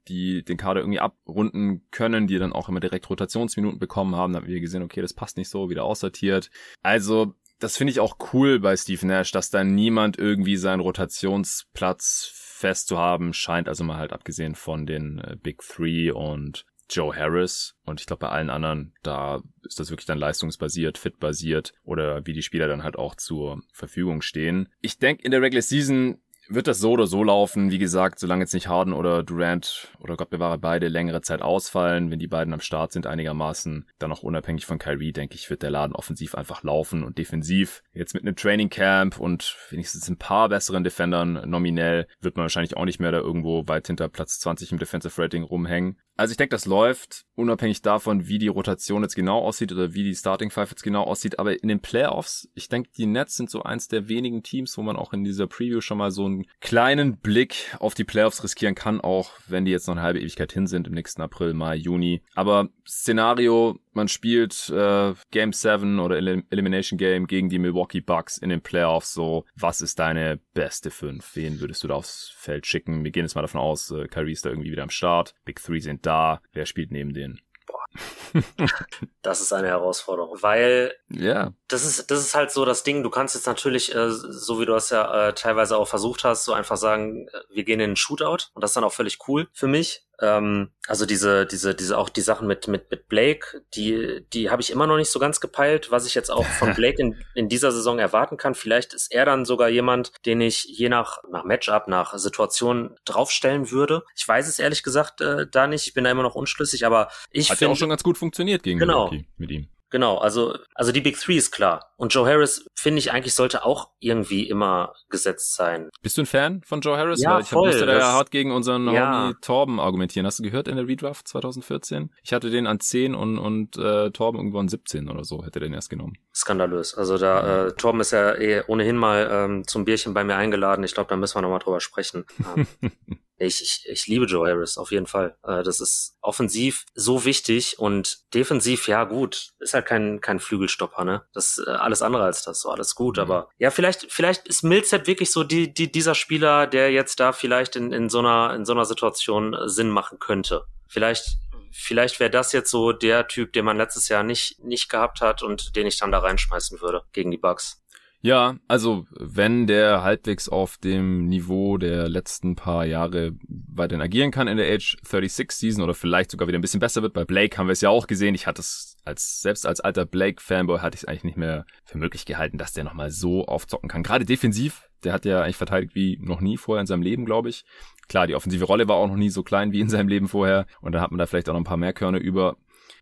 die den Kader irgendwie abrunden können, die dann auch immer direkt Rotationsminuten bekommen haben. Da haben wir gesehen, okay, das passt nicht so, wieder aussortiert. Also das finde ich auch cool bei Steve Nash, dass da niemand irgendwie seinen Rotationsplatz fest zu haben scheint, also mal halt abgesehen von den äh, Big Three und Joe Harris. Und ich glaube, bei allen anderen, da ist das wirklich dann leistungsbasiert, fitbasiert oder wie die Spieler dann halt auch zur Verfügung stehen. Ich denke, in der Regular Season wird das so oder so laufen. Wie gesagt, solange jetzt nicht Harden oder Durant oder Gott bewahre beide längere Zeit ausfallen, wenn die beiden am Start sind einigermaßen, dann auch unabhängig von Kyrie, denke ich, wird der Laden offensiv einfach laufen und defensiv. Jetzt mit einem Training Camp und wenigstens ein paar besseren Defendern nominell wird man wahrscheinlich auch nicht mehr da irgendwo weit hinter Platz 20 im Defensive Rating rumhängen. Also ich denke, das läuft, unabhängig davon, wie die Rotation jetzt genau aussieht oder wie die Starting Five jetzt genau aussieht. Aber in den Playoffs, ich denke, die Nets sind so eins der wenigen Teams, wo man auch in dieser Preview schon mal so einen kleinen Blick auf die Playoffs riskieren kann, auch wenn die jetzt noch eine halbe Ewigkeit hin sind im nächsten April, Mai, Juni. Aber Szenario, man spielt äh, Game 7 oder Elim Elimination Game gegen die Milwaukee Bucks in den Playoffs. So, was ist deine beste 5? Wen würdest du da aufs Feld schicken? Wir gehen jetzt mal davon aus, äh, Kyrie ist da irgendwie wieder am Start. Big Three sind da. Wer spielt neben denen? [LAUGHS] das ist eine Herausforderung, weil ja. Das ist das ist halt so das Ding. Du kannst jetzt natürlich, äh, so wie du das ja äh, teilweise auch versucht hast, so einfach sagen, äh, wir gehen in einen Shootout und das ist dann auch völlig cool für mich. Ähm, also diese, diese, diese, auch die Sachen mit, mit, mit Blake, die, die habe ich immer noch nicht so ganz gepeilt, was ich jetzt auch von [LAUGHS] Blake in, in dieser Saison erwarten kann. Vielleicht ist er dann sogar jemand, den ich je nach, nach Matchup, nach Situation draufstellen würde. Ich weiß es ehrlich gesagt äh, da nicht. Ich bin da immer noch unschlüssig, aber ich finde. Hat ja auch schon ganz gut funktioniert gegen genau. Milwaukee mit ihm. Genau, also, also die Big Three ist klar. Und Joe Harris, finde ich, eigentlich sollte auch irgendwie immer gesetzt sein. Bist du ein Fan von Joe Harris? Ja, Weil ich voll. musste da ja hart gegen unseren ja. Homie Torben argumentieren. Hast du gehört in der Redraft 2014? Ich hatte den an 10 und, und äh, Torben irgendwo an 17 oder so, hätte den erst genommen. Skandalös. Also da, äh, Torben ist ja eh ohnehin mal ähm, zum Bierchen bei mir eingeladen. Ich glaube, da müssen wir nochmal drüber sprechen. [LAUGHS] Ähm, ich, ich, ich liebe Joe Harris, auf jeden Fall. Äh, das ist offensiv so wichtig und defensiv, ja gut, ist halt kein, kein Flügelstopper, ne? Das äh, alles andere als das, so alles gut. Mhm. Aber ja, vielleicht, vielleicht ist Millsap wirklich so die, die, dieser Spieler, der jetzt da vielleicht in, in so einer, in so einer Situation äh, Sinn machen könnte. Vielleicht, vielleicht wäre das jetzt so der Typ, den man letztes Jahr nicht, nicht gehabt hat und den ich dann da reinschmeißen würde gegen die Bugs. Ja, also wenn der halbwegs auf dem Niveau der letzten paar Jahre weiterhin agieren kann in der Age 36 Season oder vielleicht sogar wieder ein bisschen besser wird. Bei Blake haben wir es ja auch gesehen. Ich hatte es als selbst als alter Blake Fanboy hatte ich es eigentlich nicht mehr für möglich gehalten, dass der nochmal so aufzocken kann. Gerade defensiv, der hat ja eigentlich verteidigt wie noch nie vorher in seinem Leben, glaube ich. Klar, die offensive Rolle war auch noch nie so klein wie in seinem Leben vorher und dann hat man da vielleicht auch noch ein paar mehr Körner über.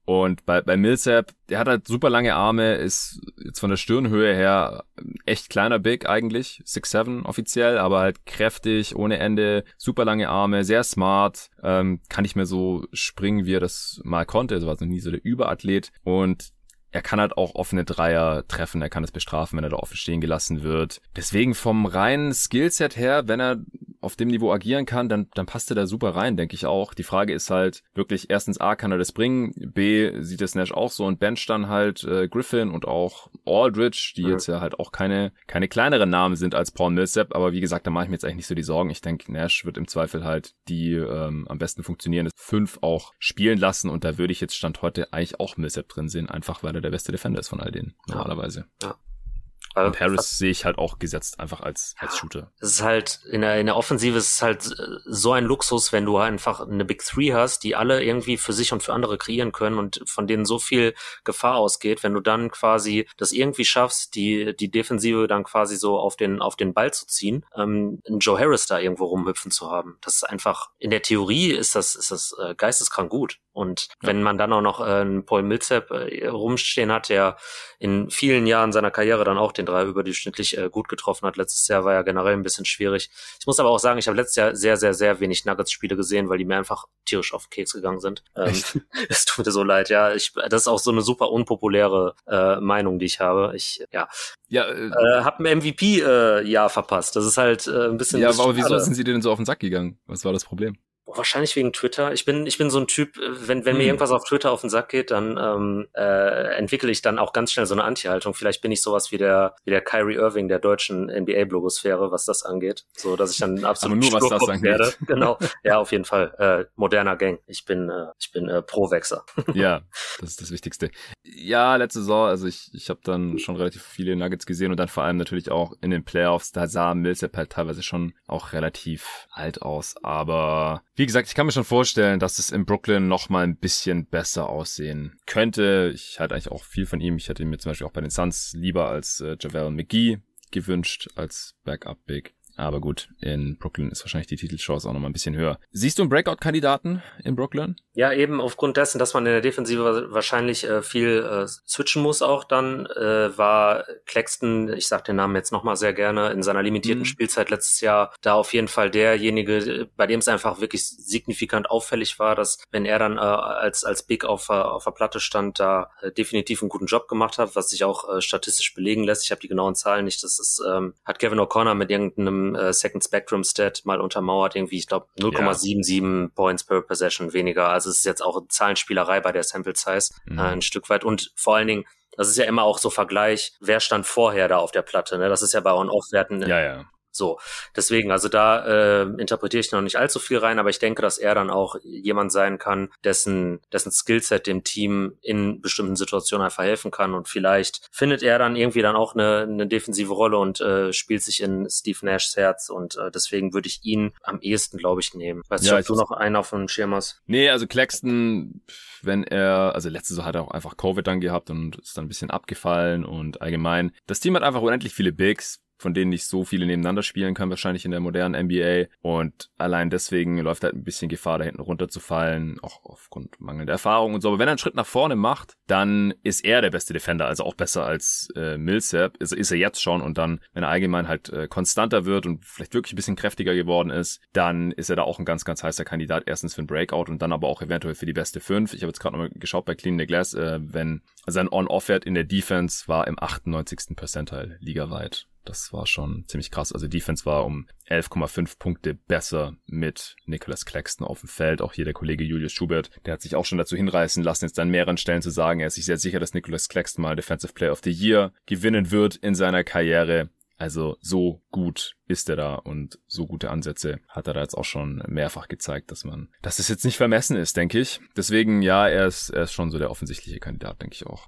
Und bei, bei Millsap, der hat halt super lange Arme, ist jetzt von der Stirnhöhe her echt kleiner Big eigentlich, 6'7 offiziell, aber halt kräftig, ohne Ende, super lange Arme, sehr smart, ähm, kann nicht mehr so springen, wie er das mal konnte, also war so nie so der Überathlet. Und er kann halt auch offene Dreier treffen, er kann es bestrafen, wenn er da offen stehen gelassen wird. Deswegen vom reinen Skillset her, wenn er auf dem Niveau agieren kann, dann, dann passt er da super rein, denke ich auch. Die Frage ist halt wirklich, erstens A, kann er das bringen? B, sieht es Nash auch so und bench dann halt äh, Griffin und auch Aldridge, die mhm. jetzt ja halt auch keine, keine kleineren Namen sind als Paul Millsap, aber wie gesagt, da mache ich mir jetzt eigentlich nicht so die Sorgen. Ich denke, Nash wird im Zweifel halt die ähm, am besten funktionierende fünf auch spielen lassen und da würde ich jetzt Stand heute eigentlich auch Millsap drin sehen, einfach weil er der beste Defender ist von all denen, normalerweise. Ja. Also, und Harris sehe ich halt auch gesetzt einfach als, als Shooter. Es ist halt, in der, in der Offensive ist es halt äh, so ein Luxus, wenn du einfach eine Big Three hast, die alle irgendwie für sich und für andere kreieren können und von denen so viel Gefahr ausgeht, wenn du dann quasi das irgendwie schaffst, die, die Defensive dann quasi so auf den, auf den Ball zu ziehen, ähm, einen Joe Harris da irgendwo rumhüpfen zu haben. Das ist einfach, in der Theorie ist das, ist das äh, geisteskrank gut. Und ja. wenn man dann auch noch äh, einen Paul Millsap äh, rumstehen hat, der in vielen Jahren seiner Karriere dann auch den Dreier überdurchschnittlich äh, gut getroffen hat. Letztes Jahr war ja generell ein bisschen schwierig. Ich muss aber auch sagen, ich habe letztes Jahr sehr, sehr, sehr wenig Nuggets-Spiele gesehen, weil die mir einfach tierisch auf den Keks gegangen sind. Ähm, [LAUGHS] es tut mir so leid, ja. Ich, das ist auch so eine super unpopuläre äh, Meinung, die ich habe. Ich, ja, ja, äh, äh, hab ein MVP-Jahr äh, verpasst. Das ist halt äh, ein bisschen. Ja, aber wieso sind sie denn so auf den Sack gegangen? Was war das Problem? Wahrscheinlich wegen Twitter. Ich bin, ich bin so ein Typ, äh, wenn, wenn hm. mir irgendwas auf Twitter auf den Sack geht, dann ähm, äh, entwickle ich dann auch ganz schnell so eine Anti-Haltung. Vielleicht bin ich sowas wie der, wie der Kyrie Irving der deutschen NBA-Blogosphäre, was das angeht. So, dass ich dann absolut Aber nur was das angeht. werde. [LAUGHS] Genau. Ja, auf jeden Fall. Äh, moderner Gang. Ich bin, äh, ich bin äh, Pro-Wechser. [LAUGHS] ja, das ist das Wichtigste. Ja, letzte Saison, also ich, ich habe dann schon relativ viele Nuggets gesehen und dann vor allem natürlich auch in den Playoffs, da sah Millsap halt teilweise schon auch relativ alt aus. Aber Wie gesagt, ich kann mir schon vorstellen, dass es in Brooklyn noch mal ein bisschen besser aussehen könnte. Ich halte eigentlich auch viel von ihm. Ich hätte ihn mir zum Beispiel auch bei den Suns lieber als äh, Javel McGee gewünscht als Backup Big. Aber gut, in Brooklyn ist wahrscheinlich die Titelchance auch noch mal ein bisschen höher. Siehst du einen Breakout-Kandidaten in Brooklyn? Ja, eben aufgrund dessen, dass man in der Defensive wahrscheinlich äh, viel äh, switchen muss auch dann, äh, war Claxton, ich sage den Namen jetzt nochmal sehr gerne, in seiner limitierten mhm. Spielzeit letztes Jahr da auf jeden Fall derjenige, bei dem es einfach wirklich signifikant auffällig war, dass wenn er dann äh, als, als Big auf, auf der Platte stand, da äh, definitiv einen guten Job gemacht hat, was sich auch äh, statistisch belegen lässt. Ich habe die genauen Zahlen nicht. Das ist, ähm, hat Kevin O'Connor mit irgendeinem äh, Second Spectrum Stat mal untermauert, irgendwie, ich glaube, 0,77 ja. Points per Possession weniger. Also es ist jetzt auch Zahlenspielerei bei der Sample Size mhm. äh, ein Stück weit. Und vor allen Dingen, das ist ja immer auch so Vergleich, wer stand vorher da auf der Platte. Ne? Das ist ja bei On-Off-Werten ja, ja. So, deswegen, also da äh, interpretiere ich noch nicht allzu viel rein, aber ich denke, dass er dann auch jemand sein kann, dessen, dessen Skillset dem Team in bestimmten Situationen einfach helfen kann und vielleicht findet er dann irgendwie dann auch eine, eine defensive Rolle und äh, spielt sich in Steve Nashs Herz und äh, deswegen würde ich ihn am ehesten, glaube ich, nehmen. Weißt ja, du, ob du noch einen auf dem Schirm hast? Nee, also Claxton, wenn er, also letztes Jahr hat er auch einfach Covid dann gehabt und ist dann ein bisschen abgefallen und allgemein, das Team hat einfach unendlich viele Bigs, von denen nicht so viele nebeneinander spielen kann, wahrscheinlich in der modernen NBA. Und allein deswegen läuft halt ein bisschen Gefahr, da hinten runterzufallen, auch aufgrund mangelnder Erfahrung und so. Aber wenn er einen Schritt nach vorne macht, dann ist er der beste Defender, also auch besser als äh, Millsap, ist, ist er jetzt schon. Und dann, wenn er allgemein halt äh, konstanter wird und vielleicht wirklich ein bisschen kräftiger geworden ist, dann ist er da auch ein ganz, ganz heißer Kandidat. Erstens für ein Breakout und dann aber auch eventuell für die beste 5. Ich habe jetzt gerade nochmal geschaut bei Clean the Glass, äh, wenn sein On-Off-Wert in der Defense war im 98. Percentile ligaweit. Das war schon ziemlich krass. Also Defense war um 11,5 Punkte besser mit Nicholas Claxton auf dem Feld. Auch hier der Kollege Julius Schubert, der hat sich auch schon dazu hinreißen lassen, jetzt an mehreren Stellen zu sagen, er ist sich sehr sicher, dass Nicholas Claxton mal Defensive Player of the Year gewinnen wird in seiner Karriere. Also so gut ist er da und so gute Ansätze hat er da jetzt auch schon mehrfach gezeigt, dass man, dass es jetzt nicht vermessen ist, denke ich. Deswegen, ja, er ist, er ist schon so der offensichtliche Kandidat, denke ich auch.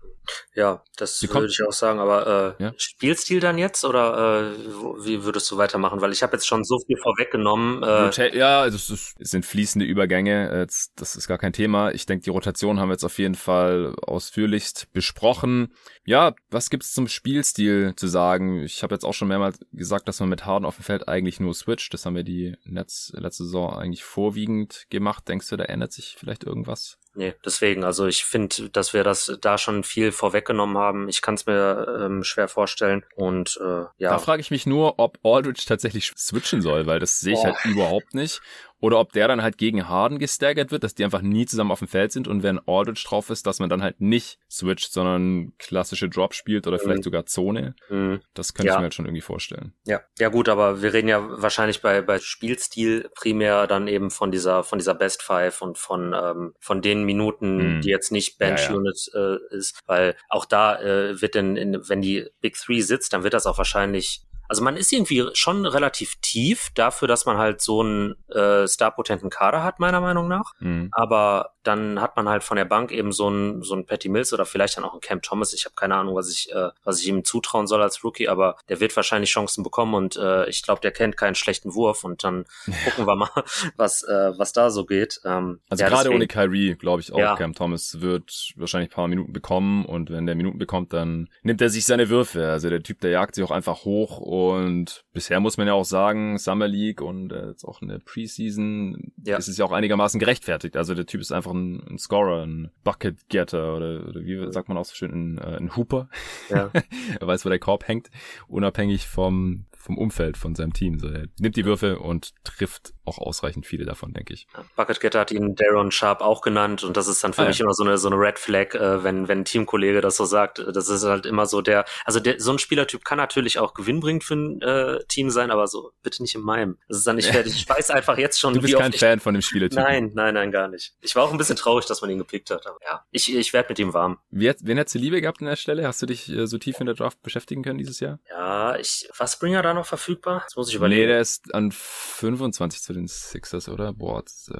Ja, das wie würde ich auch sagen, aber äh, ja? Spielstil dann jetzt oder äh, wie würdest du weitermachen? Weil ich habe jetzt schon so viel vorweggenommen. Äh, ja, also es, ist, es sind fließende Übergänge, jetzt, das ist gar kein Thema. Ich denke, die Rotation haben wir jetzt auf jeden Fall ausführlichst besprochen. Ja, was gibt's zum Spielstil zu sagen? Ich habe jetzt auch schon mehrmals gesagt, dass man mit Harden auf dem Feld eigentlich nur switcht. Das haben wir die letzte Saison eigentlich vorwiegend gemacht. Denkst du, da ändert sich vielleicht irgendwas? Nee, deswegen, also ich finde, dass wir das da schon viel vorweggenommen haben. Ich kann es mir ähm, schwer vorstellen. Und äh, ja. Da frage ich mich nur, ob Aldridge tatsächlich switchen soll, weil das sehe ich halt überhaupt nicht. Oder ob der dann halt gegen Harden gestaggert wird, dass die einfach nie zusammen auf dem Feld sind und wenn Aldridge drauf ist, dass man dann halt nicht switcht, sondern klassische Drop spielt oder mhm. vielleicht sogar Zone. Mhm. Das könnte ja. ich mir halt schon irgendwie vorstellen. Ja, ja gut, aber wir reden ja wahrscheinlich bei, bei Spielstil primär dann eben von dieser, von dieser Best Five und von, ähm, von den Minuten, mhm. die jetzt nicht Bench Unit ja, ja. Äh, ist, weil auch da äh, wird denn, in, wenn die Big Three sitzt, dann wird das auch wahrscheinlich also man ist irgendwie schon relativ tief dafür, dass man halt so einen äh, starpotenten Kader hat, meiner Meinung nach. Mhm. Aber dann hat man halt von der Bank eben so einen so einen Patty Mills oder vielleicht dann auch einen Cam Thomas. Ich habe keine Ahnung, was ich äh, was ich ihm zutrauen soll als Rookie, aber der wird wahrscheinlich Chancen bekommen und äh, ich glaube, der kennt keinen schlechten Wurf und dann gucken wir mal, [LAUGHS] was äh, was da so geht. Ähm, also ja, gerade ohne Kyrie, glaube ich auch, ja. Cam Thomas wird wahrscheinlich ein paar Minuten bekommen und wenn der Minuten bekommt, dann nimmt er sich seine Würfe. Also der Typ, der jagt sich auch einfach hoch und bisher muss man ja auch sagen, Summer League und äh, jetzt auch eine Preseason ja. ist es ja auch einigermaßen gerechtfertigt. Also der Typ ist einfach ein, ein Scorer, ein Bucket-Getter oder, oder wie sagt man auch so schön, ein, äh, ein Hooper. Ja. [LAUGHS] er weiß, wo der Korb hängt, unabhängig vom, vom Umfeld von seinem Team. So, er nimmt die Würfe und trifft auch ausreichend viele davon, denke ich. Bucket Getter hat ihn Daron Sharp auch genannt und das ist dann für ah, mich ja. immer so eine, so eine Red Flag, äh, wenn, wenn ein Teamkollege das so sagt. Das ist halt immer so der, also der, so ein Spielertyp kann natürlich auch gewinnbringend für ein äh, Team sein, aber so bitte nicht in meinem. Das ist dann nicht fertig. [LAUGHS] Ich weiß einfach jetzt schon, Du bist kein Fan von dem Spielertyp. Nein, nein, nein, gar nicht. Ich war auch ein bisschen traurig, dass man ihn gepickt hat, aber ja, ich, ich werde mit ihm warm. Wen hättest du Liebe gehabt an der Stelle? Hast du dich äh, so tief in der Draft beschäftigen können dieses Jahr? Ja, ich, was Springer da noch verfügbar? Das muss ich überlegen. Nee, der ist an 25 zu den Sixers, oder? Boah, das,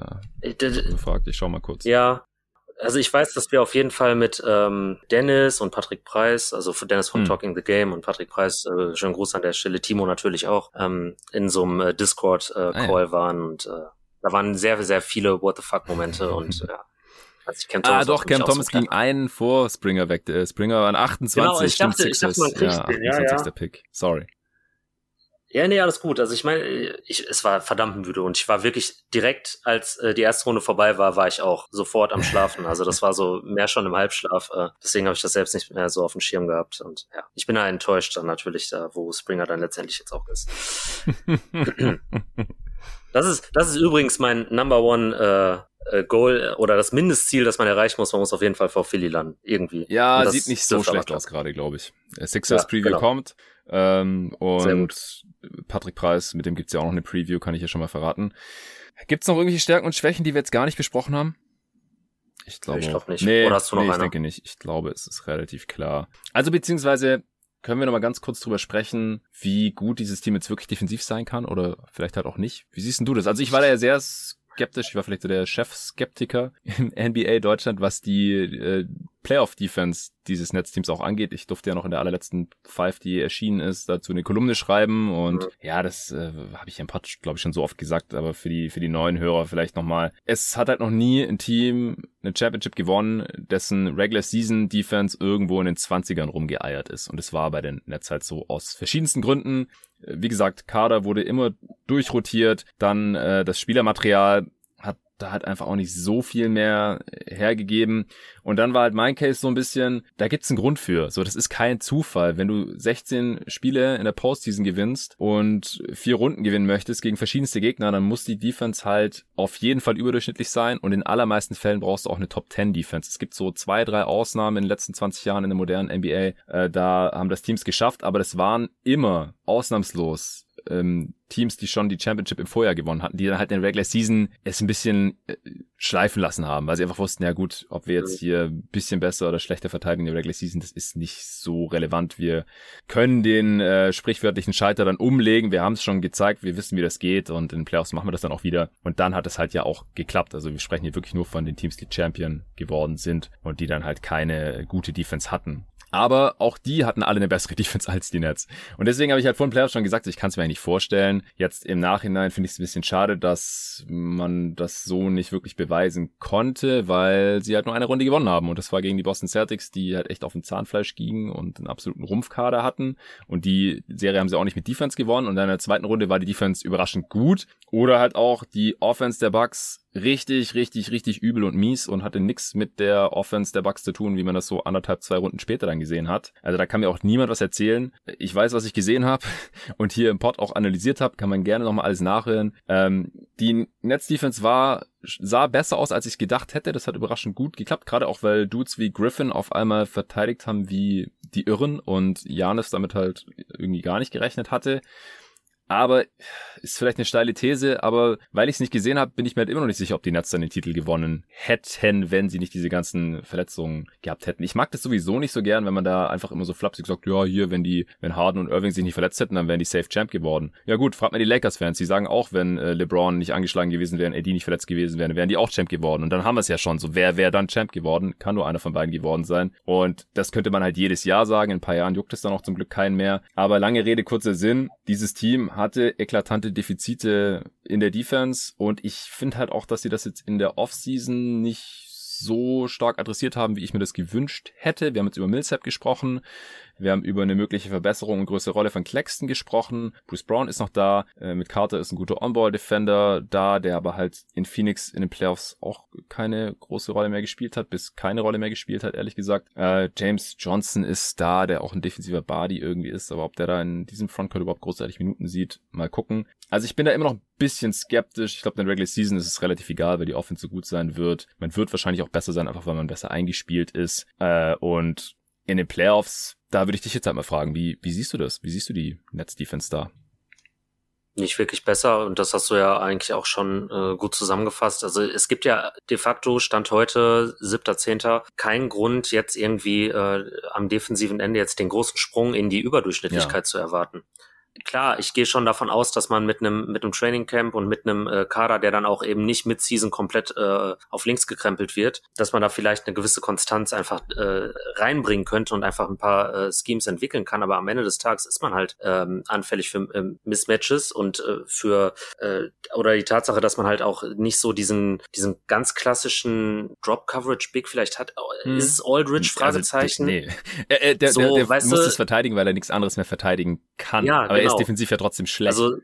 äh, gefragt. Ich schau mal kurz. Ja, also ich weiß, dass wir auf jeden Fall mit ähm, Dennis und Patrick Preis, also für Dennis von hm. Talking the Game und Patrick Preis, äh, schönen Gruß an der Stelle, Timo natürlich auch, ähm, in so einem äh, Discord-Call äh, ah, ja. waren und äh, da waren sehr, sehr viele What the fuck Momente [LAUGHS] und ja. Also ich Cam Thomas ah, doch, Cam Thomas ging einen vor Springer weg. Äh, Springer war an 28, genau, ich dachte, ich dachte, man kriegt ja, den. Ja, ja. Pick. Sorry. Ja, nee, alles gut. Also ich meine, ich, es war verdammt müde und ich war wirklich direkt, als äh, die erste Runde vorbei war, war ich auch sofort am Schlafen. Also das war so mehr schon im Halbschlaf. Äh, deswegen habe ich das selbst nicht mehr so auf dem Schirm gehabt. Und ja, ich bin da enttäuscht dann natürlich da, wo Springer dann letztendlich jetzt auch ist. [LAUGHS] das ist, das ist übrigens mein Number One äh, Goal oder das Mindestziel, das man erreichen muss. Man muss auf jeden Fall vor Philly landen. Irgendwie. Ja, sieht nicht so schlecht aus gerade, glaube ich. Sixers ja, Preview genau. kommt. Ähm, und Patrick Preis, mit dem gibt's ja auch noch eine Preview, kann ich ja schon mal verraten. Gibt's noch irgendwelche Stärken und Schwächen, die wir jetzt gar nicht besprochen haben? Ich glaube, ich glaube nicht. Nee, Oder hast du noch nee, ich denke nicht. Ich glaube, es ist relativ klar. Also beziehungsweise können wir noch mal ganz kurz drüber sprechen, wie gut dieses Team jetzt wirklich defensiv sein kann oder vielleicht halt auch nicht. Wie siehst denn du das? Also ich war da ja sehr skeptisch, ich war vielleicht so der Chef-Skeptiker in NBA Deutschland, was die äh, Playoff-Defense dieses Netzteams auch angeht. Ich durfte ja noch in der allerletzten Five, die erschienen ist, dazu eine Kolumne schreiben und mhm. ja, das äh, habe ich im Pod, glaube ich, schon so oft gesagt, aber für die für die neuen Hörer vielleicht nochmal. Es hat halt noch nie ein Team eine Championship gewonnen, dessen Regular Season Defense irgendwo in den 20ern rumgeeiert ist und es war bei den Nets halt so aus verschiedensten Gründen. Wie gesagt, Kader wurde immer durchrotiert, dann äh, das Spielermaterial da hat einfach auch nicht so viel mehr hergegeben. Und dann war halt mein Case so ein bisschen, da gibt's einen Grund für. So, das ist kein Zufall. Wenn du 16 Spiele in der Postseason gewinnst und vier Runden gewinnen möchtest gegen verschiedenste Gegner, dann muss die Defense halt auf jeden Fall überdurchschnittlich sein und in allermeisten Fällen brauchst du auch eine Top 10 Defense. Es gibt so zwei, drei Ausnahmen in den letzten 20 Jahren in der modernen NBA. Äh, da haben das Teams geschafft, aber das waren immer ausnahmslos ähm, Teams, die schon die Championship im Vorjahr gewonnen hatten, die dann halt in der Regular Season es ein bisschen äh, schleifen lassen haben, weil sie einfach wussten, ja gut, ob wir jetzt hier ein bisschen besser oder schlechter verteidigen in der Regular Season, das ist nicht so relevant. Wir können den äh, sprichwörtlichen Scheiter dann umlegen. Wir haben es schon gezeigt, wir wissen, wie das geht und in den Playoffs machen wir das dann auch wieder. Und dann hat es halt ja auch geklappt. Also wir sprechen hier wirklich nur von den Teams, die Champion geworden sind und die dann halt keine gute Defense hatten. Aber auch die hatten alle eine bessere [LAUGHS] Defense als die Nets. Und deswegen habe ich halt vor dem Playoff schon gesagt, ich kann es mir eigentlich vorstellen. Jetzt im Nachhinein finde ich es ein bisschen schade, dass man das so nicht wirklich beweisen konnte, weil sie halt nur eine Runde gewonnen haben. Und das war gegen die Boston Celtics, die halt echt auf dem Zahnfleisch gingen und einen absoluten Rumpfkader hatten. Und die Serie haben sie auch nicht mit Defense gewonnen. Und in der zweiten Runde war die Defense überraschend gut. Oder halt auch die Offense der Bucks richtig, richtig, richtig übel und mies und hatte nix mit der Offense der Bucks zu tun, wie man das so anderthalb, zwei Runden später dann gesehen hat. Also da kann mir auch niemand was erzählen. Ich weiß, was ich gesehen habe [LAUGHS] und hier im Pod auch analysiert habe, kann man gerne nochmal alles nachhören. Ähm, die Netz-Defense war sah besser aus, als ich gedacht hätte. Das hat überraschend gut geklappt, gerade auch weil Dudes wie Griffin auf einmal verteidigt haben wie die Irren und Janis damit halt irgendwie gar nicht gerechnet hatte. Aber ist vielleicht eine steile These, aber weil ich es nicht gesehen habe, bin ich mir halt immer noch nicht sicher, ob die Nets dann den Titel gewonnen hätten, wenn sie nicht diese ganzen Verletzungen gehabt hätten. Ich mag das sowieso nicht so gern, wenn man da einfach immer so flapsig sagt, ja, hier, wenn die, wenn Harden und Irving sich nicht verletzt hätten, dann wären die safe Champ geworden. Ja gut, fragt mal die Lakers-Fans, die sagen auch, wenn äh, LeBron nicht angeschlagen gewesen wäre, AD nicht verletzt gewesen wäre, wären die auch Champ geworden. Und dann haben wir es ja schon so, wer wäre dann Champ geworden? Kann nur einer von beiden geworden sein. Und das könnte man halt jedes Jahr sagen. In ein paar Jahren juckt es dann auch zum Glück keinen mehr. Aber lange Rede, kurzer Sinn. Dieses Team hatte eklatante Defizite in der Defense und ich finde halt auch, dass sie das jetzt in der Offseason nicht so stark adressiert haben, wie ich mir das gewünscht hätte. Wir haben jetzt über Millsap gesprochen. Wir haben über eine mögliche Verbesserung und größere Rolle von Claxton gesprochen. Bruce Brown ist noch da. Äh, mit Carter ist ein guter On-Ball-Defender da, der aber halt in Phoenix in den Playoffs auch keine große Rolle mehr gespielt hat, bis keine Rolle mehr gespielt hat, ehrlich gesagt. Äh, James Johnson ist da, der auch ein defensiver Body irgendwie ist, aber ob der da in diesem Frontcourt überhaupt großartig Minuten sieht, mal gucken. Also ich bin da immer noch ein bisschen skeptisch. Ich glaube, in der Regular Season ist es relativ egal, weil die Offense so gut sein wird. Man wird wahrscheinlich auch besser sein, einfach weil man besser eingespielt ist. Äh, und in den Playoffs, da würde ich dich jetzt halt mal fragen, wie, wie siehst du das? Wie siehst du die Netz-Defense da? Nicht wirklich besser und das hast du ja eigentlich auch schon äh, gut zusammengefasst. Also es gibt ja de facto Stand heute, siebter, zehnter, keinen Grund jetzt irgendwie äh, am defensiven Ende jetzt den großen Sprung in die Überdurchschnittlichkeit ja. zu erwarten. Klar, ich gehe schon davon aus, dass man mit einem mit einem Training Camp und mit einem äh, Kader, der dann auch eben nicht mit Season komplett äh, auf links gekrempelt wird, dass man da vielleicht eine gewisse Konstanz einfach äh, reinbringen könnte und einfach ein paar äh, Schemes entwickeln kann. Aber am Ende des Tages ist man halt ähm, anfällig für ähm, Mismatches und äh, für äh, oder die Tatsache, dass man halt auch nicht so diesen diesen ganz klassischen Drop Coverage Big vielleicht hat. Hm. Ist es Aldridge? Also, Fragezeichen. Also, nee. Äh, äh, der, so, der, der muss du, es verteidigen, weil er nichts anderes mehr verteidigen kann. Ja, aber genau. ist defensiv ja trotzdem schlecht. Also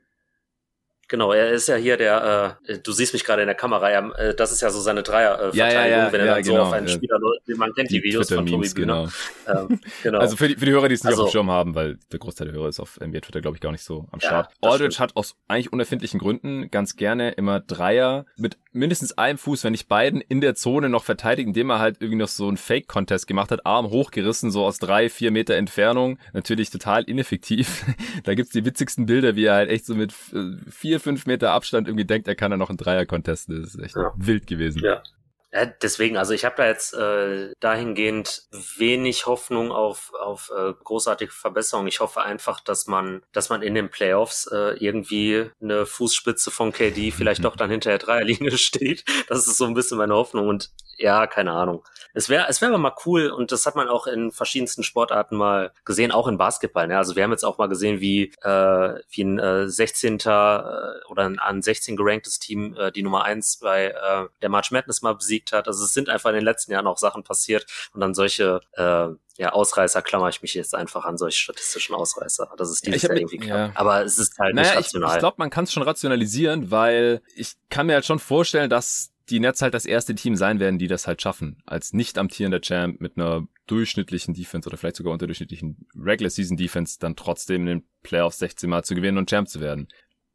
Genau, er ist ja hier der, äh, du siehst mich gerade in der Kamera, ja, äh, das ist ja so seine Dreier-Verteidigung, äh, ja, ja, ja, wenn er dann genau, so auf einen Spieler, man kennt die, die Videos von Tobi genau. Ähm, genau. Also für die, für die Hörer, die es nicht also, auf dem Schirm haben, weil der Großteil der Hörer ist auf NBA Twitter, glaube ich, gar nicht so am Start. Aldridge hat aus eigentlich unerfindlichen Gründen ganz gerne immer Dreier mit mindestens einem Fuß, wenn nicht beiden, in der Zone noch verteidigt, indem er halt irgendwie noch so einen Fake-Contest gemacht hat, Arm hochgerissen, so aus drei, vier Meter Entfernung. Natürlich total ineffektiv. [LAUGHS] da gibt's die witzigsten Bilder, wie er halt echt so mit äh, vier, fünf Meter Abstand irgendwie denkt, er kann da noch einen Dreier contesten. Das ist echt ja. wild gewesen. Ja. Ja, deswegen, also ich habe da jetzt äh, dahingehend wenig Hoffnung auf, auf äh, großartige Verbesserungen. Ich hoffe einfach, dass man, dass man in den Playoffs äh, irgendwie eine Fußspitze von KD vielleicht doch dann hinter der Dreierlinie [LAUGHS] steht. Das ist so ein bisschen meine Hoffnung. Und ja, keine Ahnung. Es wäre es wäre aber mal cool und das hat man auch in verschiedensten Sportarten mal gesehen, auch in Basketball. Ne? Also wir haben jetzt auch mal gesehen, wie äh, wie ein äh, 16. Äh, oder ein an 16 geranktes Team äh, die Nummer 1 bei äh, der March Madness mal besiegt hat. Also es sind einfach in den letzten Jahren auch Sachen passiert und dann solche äh, ja, Ausreißer klammer ich mich jetzt einfach an solche statistischen Ausreißer. Das ist dieses ja, Jahr irgendwie knapp. Ja. Aber es ist halt naja, nicht rational. Ich, ich glaube, man kann es schon rationalisieren, weil ich kann mir halt schon vorstellen, dass die Nets halt das erste Team sein werden, die das halt schaffen. Als nicht amtierender Champ mit einer durchschnittlichen Defense oder vielleicht sogar unterdurchschnittlichen Regular Season Defense dann trotzdem in den Playoffs 16 Mal zu gewinnen und Champ zu werden.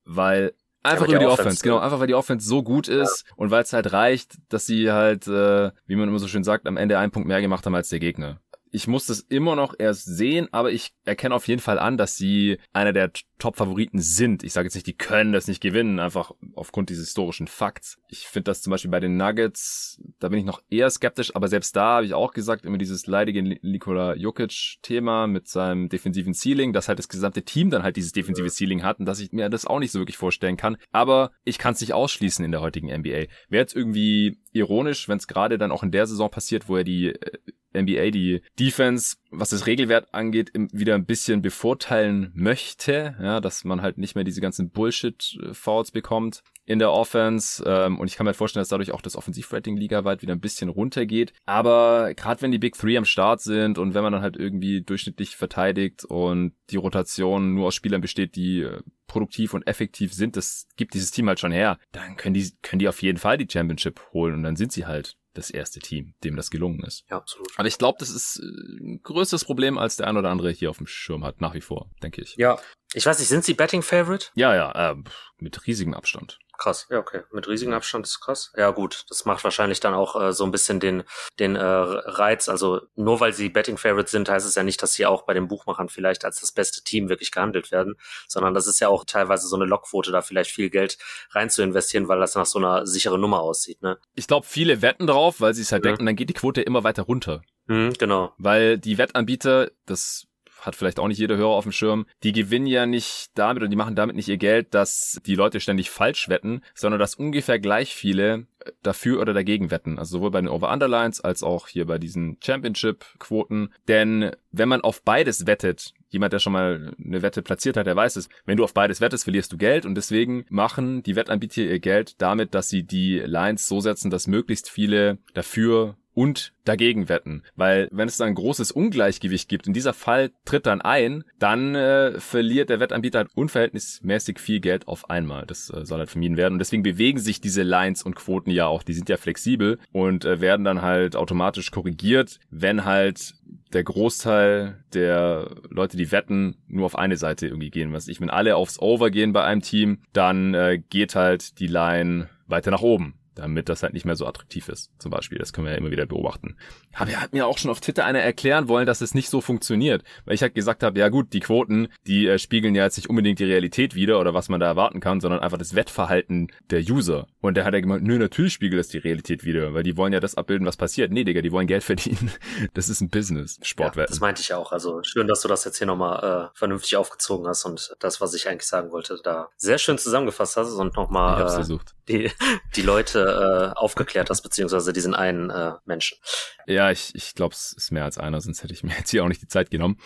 Weil Einfach ja, über die Offense, Offense, genau. Einfach weil die Offense so gut ist ja. und weil es halt reicht, dass sie halt, äh, wie man immer so schön sagt, am Ende einen Punkt mehr gemacht haben als der Gegner ich muss das immer noch erst sehen, aber ich erkenne auf jeden Fall an, dass sie einer der Top-Favoriten sind. Ich sage jetzt nicht, die können das nicht gewinnen, einfach aufgrund dieses historischen Fakts. Ich finde das zum Beispiel bei den Nuggets, da bin ich noch eher skeptisch, aber selbst da habe ich auch gesagt, immer dieses leidige Nikola Jokic-Thema mit seinem defensiven Ceiling, dass halt das gesamte Team dann halt dieses defensive Ceiling hat und dass ich mir das auch nicht so wirklich vorstellen kann. Aber ich kann es nicht ausschließen in der heutigen NBA. Wäre jetzt irgendwie ironisch, wenn es gerade dann auch in der Saison passiert, wo er die äh, NBA die Defense, was das Regelwert angeht, wieder ein bisschen bevorteilen möchte, ja, dass man halt nicht mehr diese ganzen Bullshit-Fouls bekommt in der Offense ähm, und ich kann mir halt vorstellen, dass dadurch auch das Offensivrating ligaweit wieder ein bisschen runtergeht. Aber gerade wenn die Big Three am Start sind und wenn man dann halt irgendwie durchschnittlich verteidigt und die Rotation nur aus Spielern besteht, die äh, produktiv und effektiv sind, das gibt dieses Team halt schon her, dann können die, können die auf jeden Fall die Championship holen und dann sind sie halt das erste Team, dem das gelungen ist. Ja, absolut. Aber ich glaube, das ist äh, ein größeres Problem, als der ein oder andere hier auf dem Schirm hat, nach wie vor, denke ich. Ja. Ich weiß nicht, sind Sie Betting Favorite? Ja, ja, äh, mit riesigem Abstand. Krass, ja, okay. Mit riesigem Abstand ist krass. Ja, gut. Das macht wahrscheinlich dann auch äh, so ein bisschen den, den äh, Reiz. Also nur weil sie Betting Favorites sind, heißt es ja nicht, dass sie auch bei den Buchmachern vielleicht als das beste Team wirklich gehandelt werden, sondern das ist ja auch teilweise so eine Lockquote, da vielleicht viel Geld rein zu investieren, weil das nach so einer sicheren Nummer aussieht, ne? Ich glaube, viele wetten drauf, weil sie es halt mhm. denken, dann geht die Quote immer weiter runter. Mhm, genau. Weil die Wettanbieter, das hat vielleicht auch nicht jeder Hörer auf dem Schirm, die gewinnen ja nicht damit und die machen damit nicht ihr Geld, dass die Leute ständig falsch wetten, sondern dass ungefähr gleich viele dafür oder dagegen wetten. Also sowohl bei den Over-Underlines als auch hier bei diesen Championship-Quoten. Denn wenn man auf beides wettet, jemand, der schon mal eine Wette platziert hat, der weiß es. Wenn du auf beides wettest, verlierst du Geld und deswegen machen die Wettanbieter ihr Geld damit, dass sie die Lines so setzen, dass möglichst viele dafür und dagegen wetten. Weil wenn es da ein großes Ungleichgewicht gibt, in dieser Fall tritt dann ein, dann äh, verliert der Wettanbieter halt unverhältnismäßig viel Geld auf einmal. Das äh, soll halt vermieden werden. Und deswegen bewegen sich diese Lines und Quoten ja auch. Die sind ja flexibel und äh, werden dann halt automatisch korrigiert, wenn halt der Großteil der Leute, die wetten, nur auf eine Seite irgendwie gehen. Was ich, wenn alle aufs Over gehen bei einem Team, dann äh, geht halt die Line weiter nach oben damit das halt nicht mehr so attraktiv ist. Zum Beispiel, das können wir ja immer wieder beobachten. Aber er hat mir auch schon auf Twitter einer erklären wollen, dass es nicht so funktioniert, weil ich halt gesagt habe, ja gut, die Quoten, die äh, spiegeln ja jetzt nicht unbedingt die Realität wieder oder was man da erwarten kann, sondern einfach das Wettverhalten der User. Und da hat er gemeint, nö, natürlich spiegelt es die Realität wieder, weil die wollen ja das abbilden, was passiert. Nee, Digga, die wollen Geld verdienen. [LAUGHS] Das ist ein Business, Sportwetten. Ja, das meinte ich auch. Also schön, dass du das jetzt hier nochmal äh, vernünftig aufgezogen hast und das, was ich eigentlich sagen wollte, da sehr schön zusammengefasst hast und nochmal äh, die, die Leute äh, aufgeklärt hast, beziehungsweise diesen einen äh, Menschen. Ja, ich, ich glaube, es ist mehr als einer, sonst hätte ich mir jetzt hier auch nicht die Zeit genommen.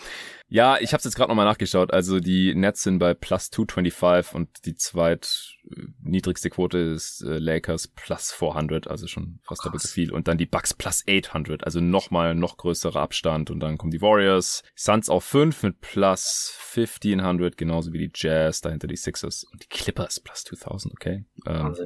Ja, ich habe jetzt gerade nochmal nachgeschaut. Also die Nets sind bei plus 225 und die zweit niedrigste Quote ist äh, Lakers plus 400, also schon fast doppelt so viel. Und dann die Bucks plus 800, also nochmal noch größerer Abstand. Und dann kommen die Warriors, Suns auf 5 mit plus 1500, genauso wie die Jazz, dahinter die Sixers und die Clippers plus 2000, okay. Ähm,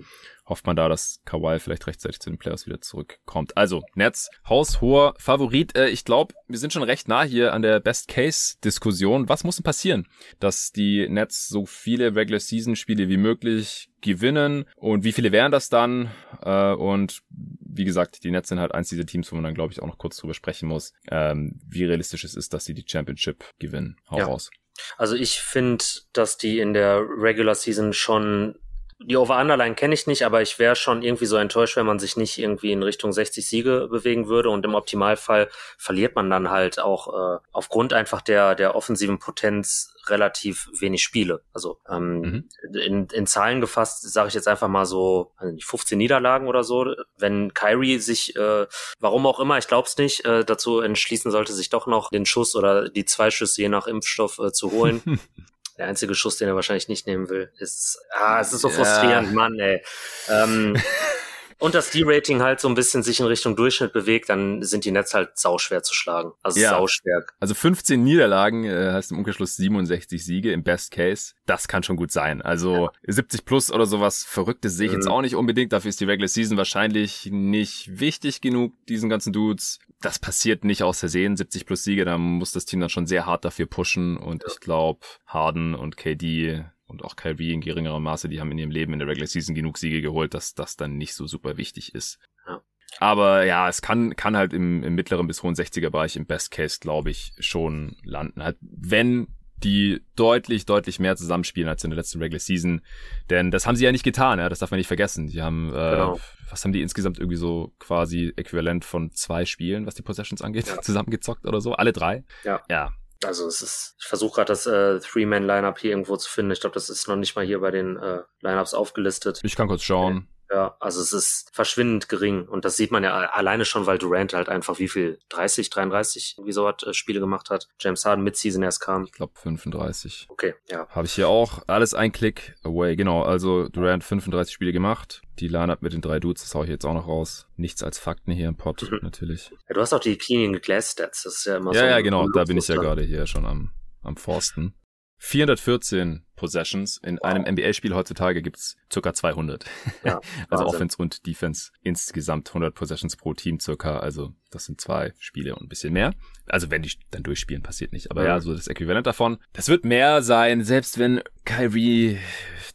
hofft man da, dass Kawhi vielleicht rechtzeitig zu den Playoffs wieder zurückkommt. Also, Nets, haushoher Favorit. Äh, ich glaube, wir sind schon recht nah hier an der Best-Case-Diskussion. Was muss denn passieren, dass die Nets so viele Regular-Season-Spiele wie möglich gewinnen und wie viele wären das dann? Äh, und wie gesagt, die Nets sind halt eins dieser Teams, wo man dann, glaube ich, auch noch kurz drüber sprechen muss, ähm, wie realistisch es ist, dass sie die Championship gewinnen. Hau ja. raus. Also ich finde, dass die in der Regular Season schon die Over-Underline kenne ich nicht, aber ich wäre schon irgendwie so enttäuscht, wenn man sich nicht irgendwie in Richtung 60 Siege bewegen würde. Und im Optimalfall verliert man dann halt auch äh, aufgrund einfach der, der offensiven Potenz relativ wenig Spiele. Also ähm, mhm. in, in Zahlen gefasst sage ich jetzt einfach mal so also nicht 15 Niederlagen oder so. Wenn Kyrie sich, äh, warum auch immer, ich glaube es nicht, äh, dazu entschließen sollte, sich doch noch den Schuss oder die zwei Schüsse je nach Impfstoff äh, zu holen, [LAUGHS] Der einzige Schuss, den er wahrscheinlich nicht nehmen will, ist, ah, es ist so ja. frustrierend, Mann, ey. Ähm, [LAUGHS] und das D-Rating halt so ein bisschen sich in Richtung Durchschnitt bewegt, dann sind die Nets halt sauschwer zu schlagen. Also ja. sauschwer. Also 15 Niederlagen äh, heißt im Umkehrschluss 67 Siege im Best Case. Das kann schon gut sein. Also ja. 70 plus oder sowas Verrücktes sehe ich mhm. jetzt auch nicht unbedingt. Dafür ist die Regular Season wahrscheinlich nicht wichtig genug, diesen ganzen Dudes. Das passiert nicht aus Versehen. 70 plus Siege, da muss das Team dann schon sehr hart dafür pushen. Und ja. ich glaube, Harden und KD und auch Kyrie in geringerem Maße, die haben in ihrem Leben in der Regular Season genug Siege geholt, dass das dann nicht so super wichtig ist. Ja. Aber ja, es kann, kann halt im, im mittleren bis hohen 60er Bereich im Best Case, glaube ich, schon landen. Halt, wenn die deutlich, deutlich mehr zusammenspielen als in der letzten Regular Season. Denn das haben sie ja nicht getan, ja, das darf man nicht vergessen. Die haben, äh, genau. was haben die insgesamt irgendwie so quasi äquivalent von zwei Spielen, was die Possessions angeht, ja. [LAUGHS] zusammengezockt oder so? Alle drei? Ja. Ja, also es ist, ich versuche gerade das äh, Three-Man-Lineup hier irgendwo zu finden. Ich glaube, das ist noch nicht mal hier bei den äh, Lineups aufgelistet. Ich kann kurz schauen. Ja, also es ist verschwindend gering und das sieht man ja alleine schon, weil Durant halt einfach wie viel 30, 33 wie so hat äh, Spiele gemacht hat. James Harden mit Season erst kam. Ich glaube 35. Okay, ja. Habe ich hier auch alles ein Klick away. Genau, also Durant 35 Spiele gemacht. Die Lineup mit den drei Dudes, das hau ich jetzt auch noch raus. Nichts als Fakten hier im Pod, mhm. natürlich. Ja, du hast auch die Cleaning Glass Stats, das ist ja immer ja, so. Ja, genau, da bin ich ja gerade hier schon am am Forsten. 414 Possessions. In wow. einem NBA-Spiel heutzutage gibt's circa 200. Ja, [LAUGHS] also Offense und Defense insgesamt 100 Possessions pro Team circa. Also das sind zwei Spiele und ein bisschen mehr. Also wenn die dann durchspielen, passiert nicht. Aber mhm. ja, so das Äquivalent davon. Das wird mehr sein, selbst wenn Kyrie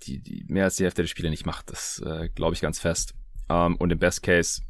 die, die mehr als die Hälfte der Spiele nicht macht. Das äh, glaube ich ganz fest. Um, ähm, und im Best Case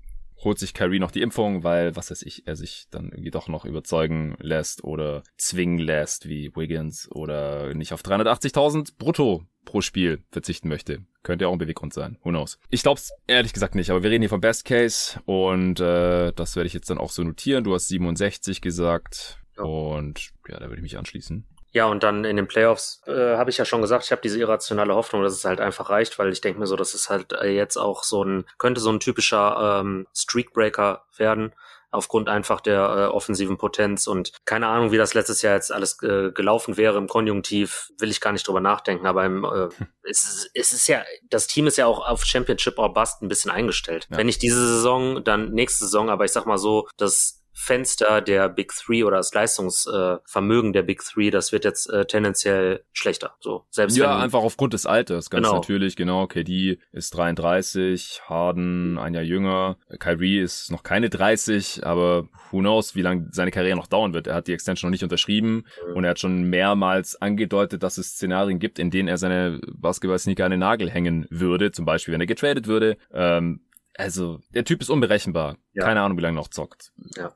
holt sich Kyrie noch die Impfung, weil, was weiß ich, er sich dann irgendwie doch noch überzeugen lässt oder zwingen lässt, wie Wiggins, oder nicht auf 380.000 brutto pro Spiel verzichten möchte. Könnte ja auch ein Beweggrund sein. Who knows? Ich glaube es ehrlich gesagt nicht, aber wir reden hier vom Best Case und äh, das werde ich jetzt dann auch so notieren. Du hast 67 gesagt ja. und ja, da würde ich mich anschließen. Ja, und dann in den Playoffs äh, habe ich ja schon gesagt, ich habe diese irrationale Hoffnung, dass es halt einfach reicht, weil ich denke mir so, dass es halt äh, jetzt auch so ein, könnte so ein typischer ähm, Streakbreaker werden, aufgrund einfach der äh, offensiven Potenz und keine Ahnung, wie das letztes Jahr jetzt alles äh, gelaufen wäre im Konjunktiv, will ich gar nicht drüber nachdenken, aber im, äh, es, ist, es ist ja, das Team ist ja auch auf Championship or Bust ein bisschen eingestellt. Ja. Wenn nicht diese Saison, dann nächste Saison, aber ich sag mal so, das Fenster der Big Three oder das Leistungsvermögen der Big Three, das wird jetzt äh, tendenziell schlechter. So selbst ja, einfach aufgrund des Alters, ganz genau. natürlich. Genau, KD ist 33, Harden ein Jahr jünger, Kyrie ist noch keine 30, aber who knows, wie lange seine Karriere noch dauern wird. Er hat die Extension noch nicht unterschrieben mhm. und er hat schon mehrmals angedeutet, dass es Szenarien gibt, in denen er seine Basketball-Sneaker an den Nagel hängen würde. Zum Beispiel, wenn er getradet würde. Ähm, also der Typ ist unberechenbar. Ja. Keine Ahnung, wie lange noch zockt. Ja.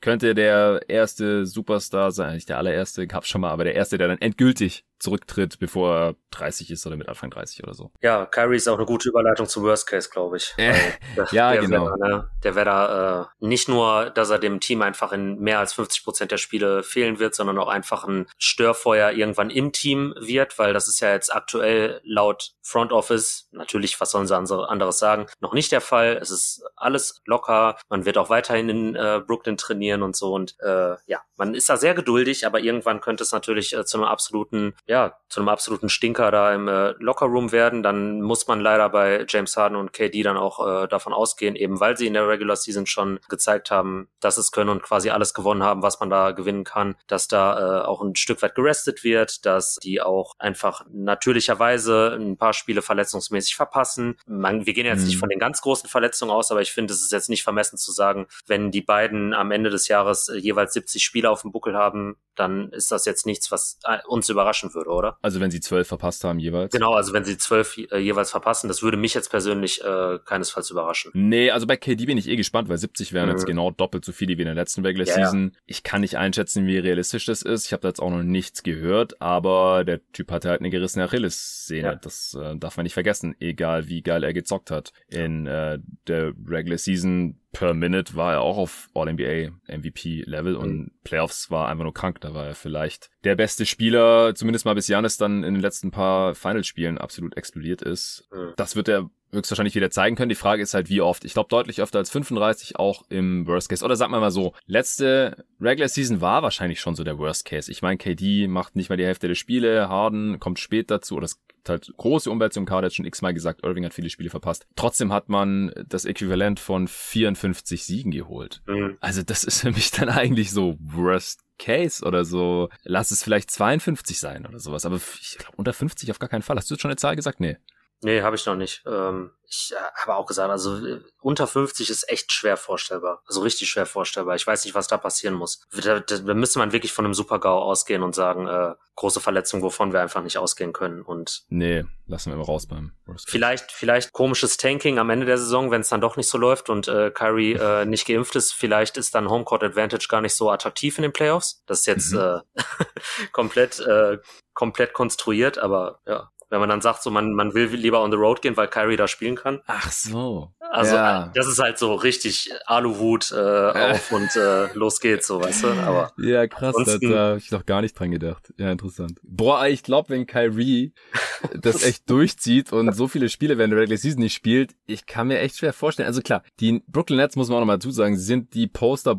Könnte der erste Superstar sein, nicht der allererste, gab's schon mal, aber der erste, der dann endgültig zurücktritt, bevor er 30 ist oder mit Anfang 30 oder so. Ja, Kyrie ist auch eine gute Überleitung zum Worst Case, glaube ich. Äh, Weil ja, der genau. Wär, ne, der wäre da äh, nicht nur, dass er dem Team einfach in mehr als 50 Prozent der Spiele fehlen wird, sondern auch einfach ein Störfeuer irgendwann im Team wird, weil das ist ja jetzt aktuell laut Front Office, natürlich, was sollen sie andere- anderes sagen, noch nicht der Fall. Es ist alles locker. Man wird auch weiterhin in äh, Brooklyn trainieren und so. Und äh, ja, man ist da sehr geduldig, aber irgendwann könnte es natürlich äh, zu einem absoluten, ja, zu einem absoluten Stinker da im äh, Lockerroom werden. Dann muss man leider bei James Harden und KD dann auch äh, davon ausgehen, eben weil sie in der Regular Season schon gezeigt haben, dass es können und quasi alles gewonnen haben, was man da gewinnen kann, dass da äh, auch ein Stück weit gerestet wird, dass die auch einfach natürlicherweise ein paar Spiele verletzungsmäßig verpassen. Man, wir gehen jetzt Mhm. nicht von den ganz großen Verletzungen aus, aber ich finde, es ist jetzt nicht vermessen zu sagen, wenn die beiden am Ende des Jahres äh, jeweils 70 Spiele auf dem Buckel haben, dann ist das jetzt nichts, was äh, uns überraschen würde, oder? Also wenn sie zwölf verpasst haben jeweils. Genau, also wenn sie zwölf äh, jeweils verpassen, das würde mich jetzt persönlich äh, keinesfalls überraschen. Nee, also bei KD bin ich eh gespannt, weil 70 wären Mhm. jetzt genau doppelt so viele wie in der letzten Regular Ja, ja. Season. Ich kann nicht einschätzen, wie realistisch das ist. Ich habe da jetzt auch noch nichts gehört, aber der Typ hatte halt eine gerissene Achillessehne. Ja. Das äh, darf man nicht vergessen, egal wie geil er gezockt hat. In äh, der Regular Season per Minute war er auch auf All-NBA MVP-Level und Playoffs war einfach nur krank. Da war er vielleicht der beste Spieler, zumindest mal bis Janis dann in den letzten paar Finalspielen absolut explodiert ist. Mhm. Das wird er höchstwahrscheinlich wieder zeigen können. Die Frage ist halt, wie oft. Ich glaube, deutlich öfter als 35 auch im Worst Case. Oder sagen wir mal so, letzte Regular Season war wahrscheinlich schon so der Worst Case. Ich meine, KD macht nicht mal die Hälfte der Spiele, Harden kommt spät dazu oder es gibt halt große Umwälzungen. Carter hat schon x-mal gesagt, Irving hat viele Spiele verpasst. Trotzdem hat man das Äquivalent von 54 Siegen geholt. Mhm. Also das ist für mich dann eigentlich so Worst Case oder so. Lass es vielleicht 52 sein oder sowas. Aber ich glaube, unter 50 auf gar keinen Fall. Hast du jetzt schon eine Zahl gesagt? Nee. Nee, habe ich noch nicht. Ähm, ich äh, habe auch gesagt, also äh, unter 50 ist echt schwer vorstellbar. Also richtig schwer vorstellbar. Ich weiß nicht, was da passieren muss. Da, da, da müsste man wirklich von einem Super-GAU ausgehen und sagen, äh, große Verletzung, wovon wir einfach nicht ausgehen können. Und Nee, lassen wir mal raus beim Worst vielleicht, vielleicht komisches Tanking am Ende der Saison, wenn es dann doch nicht so läuft und äh, Kyrie äh, [LAUGHS] nicht geimpft ist. Vielleicht ist dann Homecourt Advantage gar nicht so attraktiv in den Playoffs. Das ist jetzt Mhm. äh, [LAUGHS] komplett, äh, komplett konstruiert, aber ja. Wenn man dann sagt, so man, man will lieber on the road gehen, weil Kyrie da spielen kann. Ach so. Also Ja. das ist halt so richtig Aluhut äh, auf und äh, los geht's, so weißt du. Aber Ja, krass, da, Ansonsten- da hab ich noch gar nicht dran gedacht. Ja, interessant. Boah, ich glaube, wenn Kyrie [LAUGHS] das echt durchzieht und so viele Spiele während der Regular Season nicht spielt, ich kann mir echt schwer vorstellen. Also klar, die Brooklyn Nets, muss man auch nochmal dazu sagen, sie sind die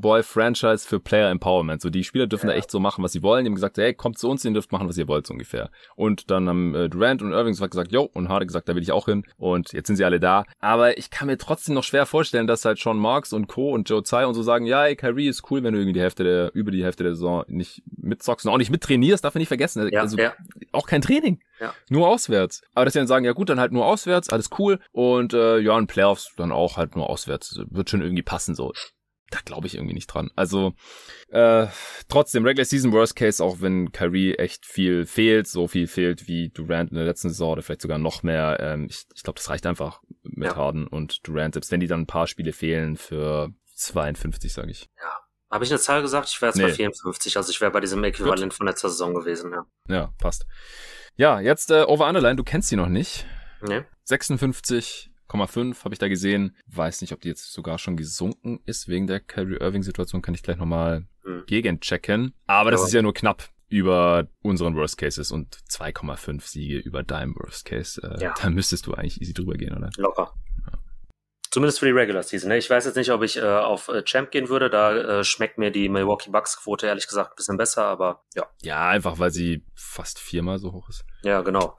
Poster-Boy-Franchise für Player Empowerment. So, die Spieler dürfen Ja. da echt so machen, was sie wollen. Die haben gesagt, hey, kommt zu uns, ihr dürft machen, was ihr wollt, so ungefähr. Und dann haben äh, Durant und Irving so gesagt, yo, und Harden gesagt, da will ich auch hin. Und jetzt sind sie alle da. Aber ich kann mir trotzdem noch schwer vorstellen, dass halt Sean Marks und Co. und Joe Tsai und so sagen, ja, ey, Kyrie ist cool, wenn du irgendwie die Hälfte der, über die Hälfte der Saison nicht mitzockst und auch nicht mittrainierst, darf man nicht vergessen. ja, also ja, auch kein Training. Ja. Nur auswärts. Aber dass sie dann sagen, ja gut, dann halt nur auswärts, alles cool. Und äh, ja, in Playoffs dann auch halt nur auswärts. Wird schon irgendwie passen so. Da glaube ich irgendwie nicht dran. Also äh, trotzdem, Regular Season Worst Case, auch wenn Kyrie echt viel fehlt, so viel fehlt wie Durant in der letzten Saison oder vielleicht sogar noch mehr. Ähm, ich ich glaube, das reicht einfach mit Ja. Harden und Durant, selbst wenn die dann ein paar Spiele fehlen für 52, sage ich. Habe ich eine Zahl gesagt? Ich wäre jetzt bei Nee. 54, also ich wäre bei diesem Äquivalent von letzter Saison gewesen, ja. Ja, passt. Ja, jetzt äh, Over Underline, du kennst sie noch nicht. Nee? 56,5 habe ich da gesehen. Weiß nicht, ob die jetzt sogar schon gesunken ist wegen der Kyrie Irving Situation. Kann ich gleich nochmal Hm. gegenchecken. Aber das Ja. ist ja nur knapp über unseren Worst Cases und 2,5 Siege über deinem Worst Case. Äh, Ja. Da müsstest du eigentlich easy drüber gehen, oder? Locker. Zumindest für die Regular Season. Ne? Ich weiß jetzt nicht, ob ich äh, auf äh, Champ gehen würde. Da äh, schmeckt mir die Milwaukee Bucks Quote ehrlich gesagt ein bisschen besser, aber ja. Ja, einfach weil sie fast viermal so hoch ist. Ja, genau.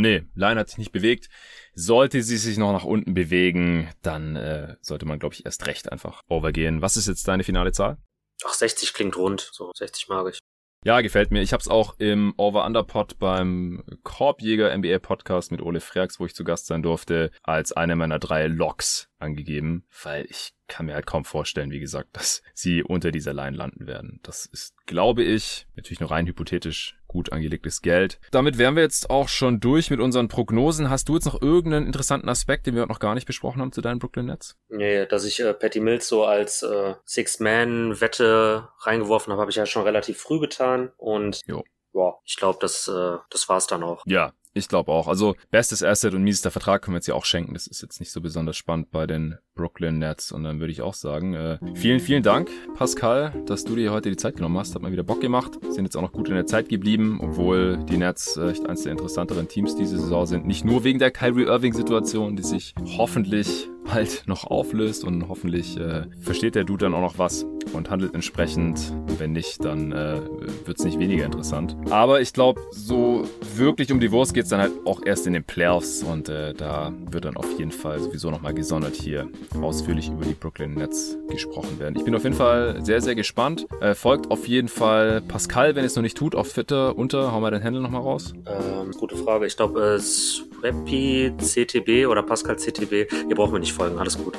Nee, Line hat sich nicht bewegt. Sollte sie sich noch nach unten bewegen, dann äh, sollte man, glaube ich, erst recht einfach overgehen. Was ist jetzt deine finale Zahl? Ach, 60 klingt rund. So 60 mag ich. Ja, gefällt mir. Ich habe es auch im Over-Under-Pod beim Korbjäger NBA Podcast mit Ole Freaks, wo ich zu Gast sein durfte, als eine meiner drei Logs angegeben, weil ich kann mir halt kaum vorstellen, wie gesagt, [LAUGHS] dass sie unter dieser Line landen werden. Das ist, glaube ich, natürlich nur rein hypothetisch gut angelegtes Geld. Damit wären wir jetzt auch schon durch mit unseren Prognosen. Hast du jetzt noch irgendeinen interessanten Aspekt, den wir noch gar nicht besprochen haben zu deinen Brooklyn Nets? Nee, dass ich äh, Patty Mills so als äh, Six-Man-Wette reingeworfen habe, habe ich ja schon relativ früh getan und jo. Ja, ich glaube, das, äh, das war's dann auch. Ja, ich glaube auch. Also bestes Asset und miesester Vertrag können wir jetzt ja auch schenken. Das ist jetzt nicht so besonders spannend bei den Brooklyn Nets. Und dann würde ich auch sagen, äh, vielen, vielen Dank, Pascal, dass du dir heute die Zeit genommen hast. Hat mal wieder Bock gemacht. Sind jetzt auch noch gut in der Zeit geblieben, obwohl die Nets echt eines der interessanteren Teams diese Saison sind. Nicht nur wegen der Kyrie Irving-Situation, die sich hoffentlich bald noch auflöst und hoffentlich äh, versteht der Dude dann auch noch was und handelt entsprechend. Wenn nicht, dann äh, wird es nicht weniger interessant. Aber ich glaube, so wirklich um die Wurst geht es dann halt auch erst in den Playoffs und äh, da wird dann auf jeden Fall sowieso nochmal gesondert hier ausführlich über die Brooklyn Nets gesprochen werden. Ich bin auf jeden Fall sehr, sehr gespannt. Äh, folgt auf jeden Fall Pascal, wenn es noch nicht tut, auf Twitter unter. Hau mal dein Handle nochmal raus. Ähm, gute Frage. Ich glaube, es Swappy CTB oder Pascal CTB. Ihr braucht mir nicht folgen, alles gut.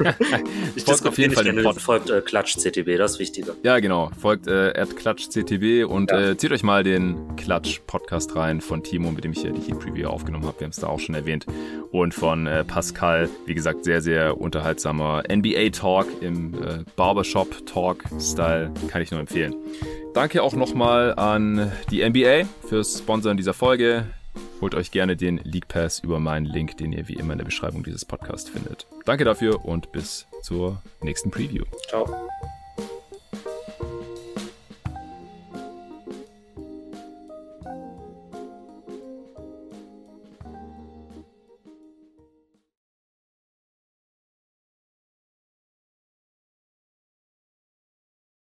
[LAUGHS] ich folgt auf jeden Fall den Pod. Folgt äh, Klatsch CTB, das ist wichtiger. Ja, genau. Folgt äh, Klatsch CTB und ja. äh, zieht euch mal den Klatsch Podcast rein von Timo, mit dem ich hier die Heat Preview aufgenommen habe. Wir haben es da auch schon erwähnt. Und von äh, Pascal, wie gesagt, sehr, sehr unterhaltsamer NBA Talk im äh, Barbershop Talk Style. Kann ich nur empfehlen. Danke auch nochmal an die NBA fürs Sponsoren dieser Folge. Holt euch gerne den League Pass über meinen Link, den ihr wie immer in der Beschreibung dieses Podcasts findet. Danke dafür und bis zur nächsten Preview. Ciao.